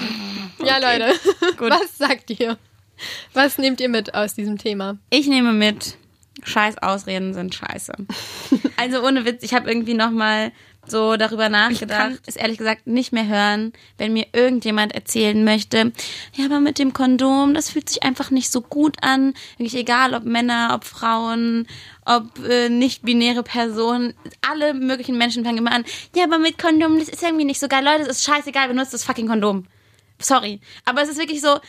Ja, Leute. Was sagt ihr? Was nehmt ihr mit aus diesem Thema? Ich nehme mit, scheiß Ausreden sind scheiße. Also ohne Witz, ich habe irgendwie nochmal so darüber nachgedacht. Ich kann es ehrlich gesagt nicht mehr hören, wenn mir irgendjemand erzählen möchte, ja, aber mit dem Kondom, das fühlt sich einfach nicht so gut an. Wirklich egal, ob Männer, ob Frauen, ob äh, nicht-binäre Personen, alle möglichen Menschen fangen immer an, ja, aber mit Kondom, das ist irgendwie nicht so geil. Leute, es ist scheißegal, benutzt das fucking Kondom. Sorry. Aber es ist wirklich so,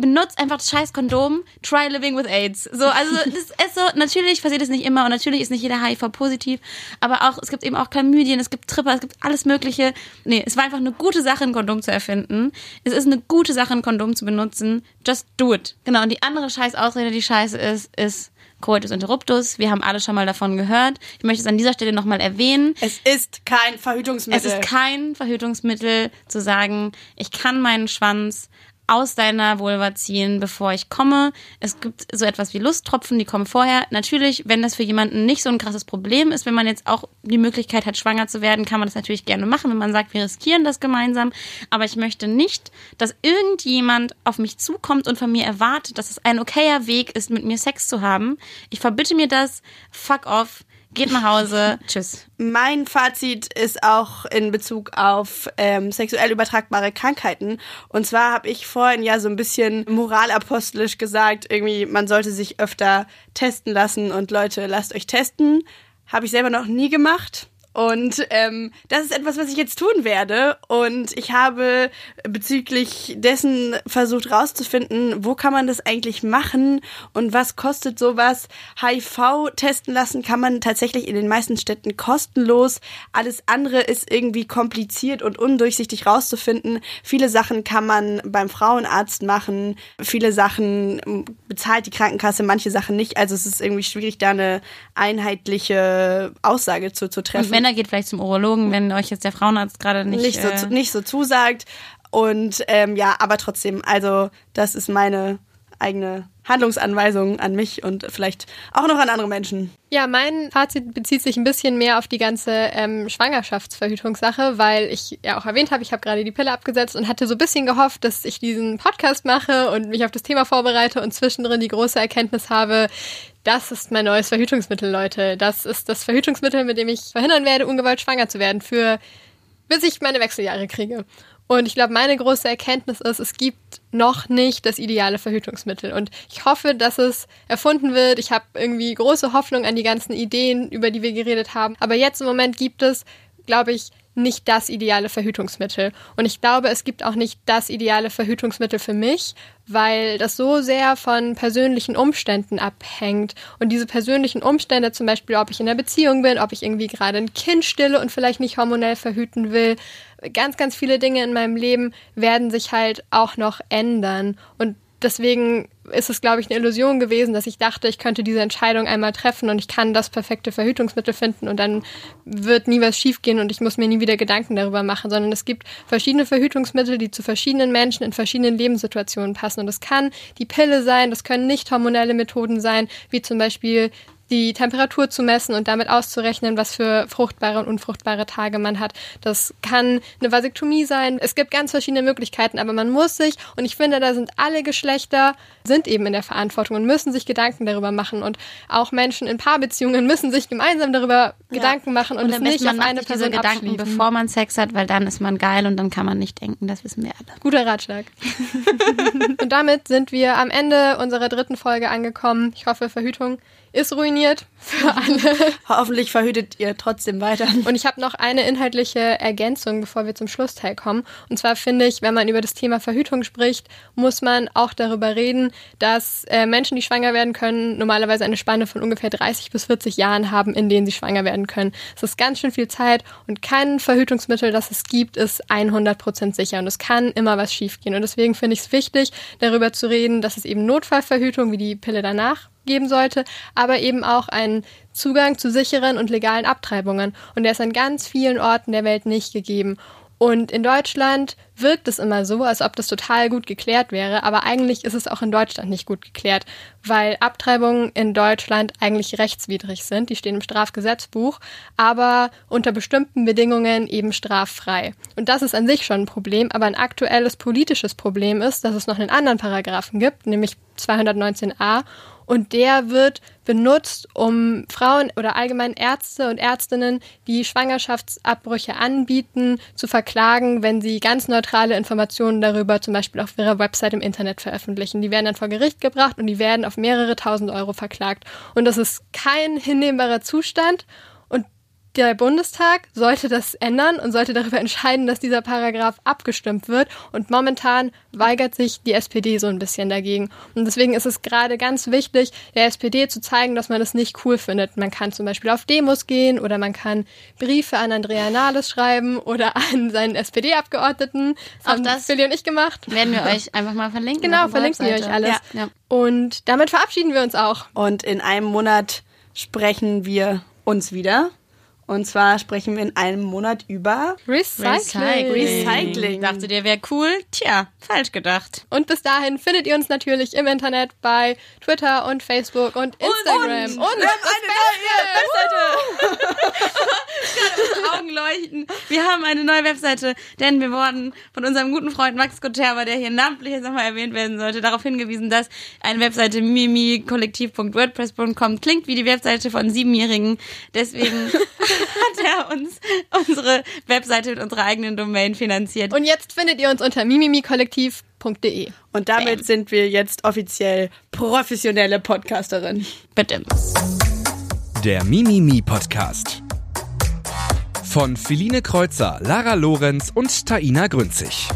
benutzt einfach das scheiß Kondom, try living with AIDS. So, also das ist so, natürlich passiert es nicht immer und natürlich ist nicht jeder HIV positiv, aber auch, es gibt eben auch Chlamydien, es gibt Tripper, es gibt alles mögliche. Nee, es war einfach eine gute Sache, ein Kondom zu erfinden. Es ist eine gute Sache, ein Kondom zu benutzen. Just do it. Genau, und die andere scheiß Ausrede, die scheiße ist, ist Coitus interruptus. Wir haben alle schon mal davon gehört. Ich möchte es an dieser Stelle nochmal erwähnen. Es ist kein Verhütungsmittel. Es ist kein Verhütungsmittel zu sagen, ich kann meinen Schwanz aus deiner Vulva ziehen, bevor ich komme. Es gibt so etwas wie Lusttropfen, die kommen vorher. Natürlich, wenn das für jemanden nicht so ein krasses Problem ist, wenn man jetzt auch die Möglichkeit hat, schwanger zu werden, kann man das natürlich gerne machen, wenn man sagt, wir riskieren das gemeinsam. Aber ich möchte nicht, dass irgendjemand auf mich zukommt und von mir erwartet, dass es ein okayer Weg ist, mit mir Sex zu haben. Ich verbitte mir das. Fuck off. Geht nach Hause. Tschüss. Mein Fazit ist auch in Bezug auf ähm, sexuell übertragbare Krankheiten. Und zwar habe ich vorhin ja so ein bisschen moralapostolisch gesagt, irgendwie, man sollte sich öfter testen lassen und Leute, lasst euch testen. Habe ich selber noch nie gemacht. Und ähm, das ist etwas, was ich jetzt tun werde. Und ich habe bezüglich dessen versucht rauszufinden, wo kann man das eigentlich machen und was kostet sowas. HIV testen lassen kann man tatsächlich in den meisten Städten kostenlos. Alles andere ist irgendwie kompliziert und undurchsichtig rauszufinden. Viele Sachen kann man beim Frauenarzt machen. Viele Sachen bezahlt die Krankenkasse, manche Sachen nicht. Also es ist irgendwie schwierig, da eine einheitliche Aussage zu, zu treffen. Männer geht vielleicht zum Urologen, wenn euch jetzt der Frauenarzt gerade nicht nicht so, äh, nicht so zusagt. Und ähm, ja, aber trotzdem, also das ist meine eigene Handlungsanweisung an mich und vielleicht auch noch an andere Menschen. Ja, mein Fazit bezieht sich ein bisschen mehr auf die ganze ähm, Schwangerschaftsverhütungssache, weil ich ja auch erwähnt habe, ich habe gerade die Pille abgesetzt und hatte so ein bisschen gehofft, dass ich diesen Podcast mache und mich auf das Thema vorbereite und zwischendrin die große Erkenntnis habe, das ist mein neues Verhütungsmittel, Leute. Das ist das Verhütungsmittel, mit dem ich verhindern werde, ungewollt schwanger zu werden, für bis ich meine Wechseljahre kriege. Und ich glaube, meine große Erkenntnis ist, es gibt noch nicht das ideale Verhütungsmittel. Und ich hoffe, dass es erfunden wird. Ich habe irgendwie große Hoffnung an die ganzen Ideen, über die wir geredet haben. Aber jetzt im Moment gibt es, glaube ich, nicht das ideale Verhütungsmittel. Und ich glaube, es gibt auch nicht das ideale Verhütungsmittel für mich, weil das so sehr von persönlichen Umständen abhängt. Und diese persönlichen Umstände, zum Beispiel, ob ich in einer Beziehung bin, ob ich irgendwie gerade ein Kind stille und vielleicht nicht hormonell verhüten will, ganz, ganz viele Dinge in meinem Leben werden sich halt auch noch ändern. Und deswegen ist es, glaube ich, eine Illusion gewesen, dass ich dachte, ich könnte diese Entscheidung einmal treffen und ich kann das perfekte Verhütungsmittel finden und dann wird nie was schiefgehen und ich muss mir nie wieder Gedanken darüber machen, sondern es gibt verschiedene Verhütungsmittel, die zu verschiedenen Menschen in verschiedenen Lebenssituationen passen. Und das kann die Pille sein, das können nicht hormonelle Methoden sein, wie zum Beispiel die Temperatur zu messen und damit auszurechnen, was für fruchtbare und unfruchtbare Tage man hat. Das kann eine Vasektomie sein. Es gibt ganz verschiedene Möglichkeiten, aber man muss sich, und ich finde, da sind alle Geschlechter, sind eben in der Verantwortung und müssen sich Gedanken darüber machen. Und auch Menschen in Paarbeziehungen müssen sich gemeinsam darüber ja. Gedanken machen und, und es nicht auf eine Person Gedanken, abschließen. bevor man Sex hat, weil dann ist man geil und dann kann man nicht denken. Das wissen wir alle. Guter Ratschlag. und damit sind wir am Ende unserer dritten Folge angekommen. Ich hoffe, Verhütung ist ruiniert für alle. Hoffentlich verhütet ihr trotzdem weiter. Und ich habe noch eine inhaltliche Ergänzung, bevor wir zum Schlussteil kommen. Und zwar finde ich, wenn man über das Thema Verhütung spricht, muss man auch darüber reden, dass äh, Menschen, die schwanger werden können, normalerweise eine Spanne von ungefähr 30 bis 40 Jahren haben, in denen sie schwanger werden können. Es ist ganz schön viel Zeit und kein Verhütungsmittel, das es gibt, ist 100% sicher. Und es kann immer was schiefgehen. Und deswegen finde ich es wichtig, darüber zu reden, dass es eben Notfallverhütung wie die Pille danach geben sollte, aber eben auch einen Zugang zu sicheren und legalen Abtreibungen. Und der ist an ganz vielen Orten der Welt nicht gegeben. Und in Deutschland wirkt es immer so, als ob das total gut geklärt wäre, aber eigentlich ist es auch in Deutschland nicht gut geklärt, weil Abtreibungen in Deutschland eigentlich rechtswidrig sind. Die stehen im Strafgesetzbuch, aber unter bestimmten Bedingungen eben straffrei. Und das ist an sich schon ein Problem, aber ein aktuelles politisches Problem ist, dass es noch einen anderen Paragraphen gibt, nämlich 219a und der wird benutzt, um Frauen oder allgemein Ärzte und Ärztinnen, die Schwangerschaftsabbrüche anbieten, zu verklagen, wenn sie ganz neutrale Informationen darüber zum Beispiel auf ihrer Website im Internet veröffentlichen. Die werden dann vor Gericht gebracht und die werden auf mehrere tausend Euro verklagt. Und das ist kein hinnehmbarer Zustand der Bundestag sollte das ändern und sollte darüber entscheiden, dass dieser Paragraph abgestimmt wird. Und momentan weigert sich die SPD so ein bisschen dagegen. Und deswegen ist es gerade ganz wichtig, der SPD zu zeigen, dass man das nicht cool findet. Man kann zum Beispiel auf Demos gehen oder man kann Briefe an Andrea Nahles schreiben oder an seinen SPD-Abgeordneten. Das haben das Billy und ich gemacht. Werden wir euch einfach mal verlinken. Genau, verlinken wir euch alles. Ja. Ja. Und damit verabschieden wir uns auch. Und in einem Monat sprechen wir uns wieder. Und zwar sprechen wir in einem Monat über Recycling. Recycling. Dachte dir, wäre cool? Tja, falsch gedacht. Und bis dahin findet ihr uns natürlich im Internet bei Twitter und Facebook und Instagram. Und, und, und wir haben eine neue Webseite. Gerade Augen leuchten. Wir haben eine neue Webseite, denn wir wurden von unserem guten Freund Max Koterba, der hier namentlich jetzt nochmal erwähnt werden sollte, darauf hingewiesen, dass eine Webseite mimikollektiv.wordpress.com klingt wie die Webseite von Siebenjährigen. Deswegen hat er uns unsere Webseite mit unserer eigenen Domain finanziert. Und jetzt findet ihr uns unter mimimikollektiv.de. Und damit Bam. sind wir jetzt offiziell professionelle Podcasterin. Bitte. Der Mimimi Podcast. Von Philine Kreuzer, Lara Lorenz und Taina Grünzig.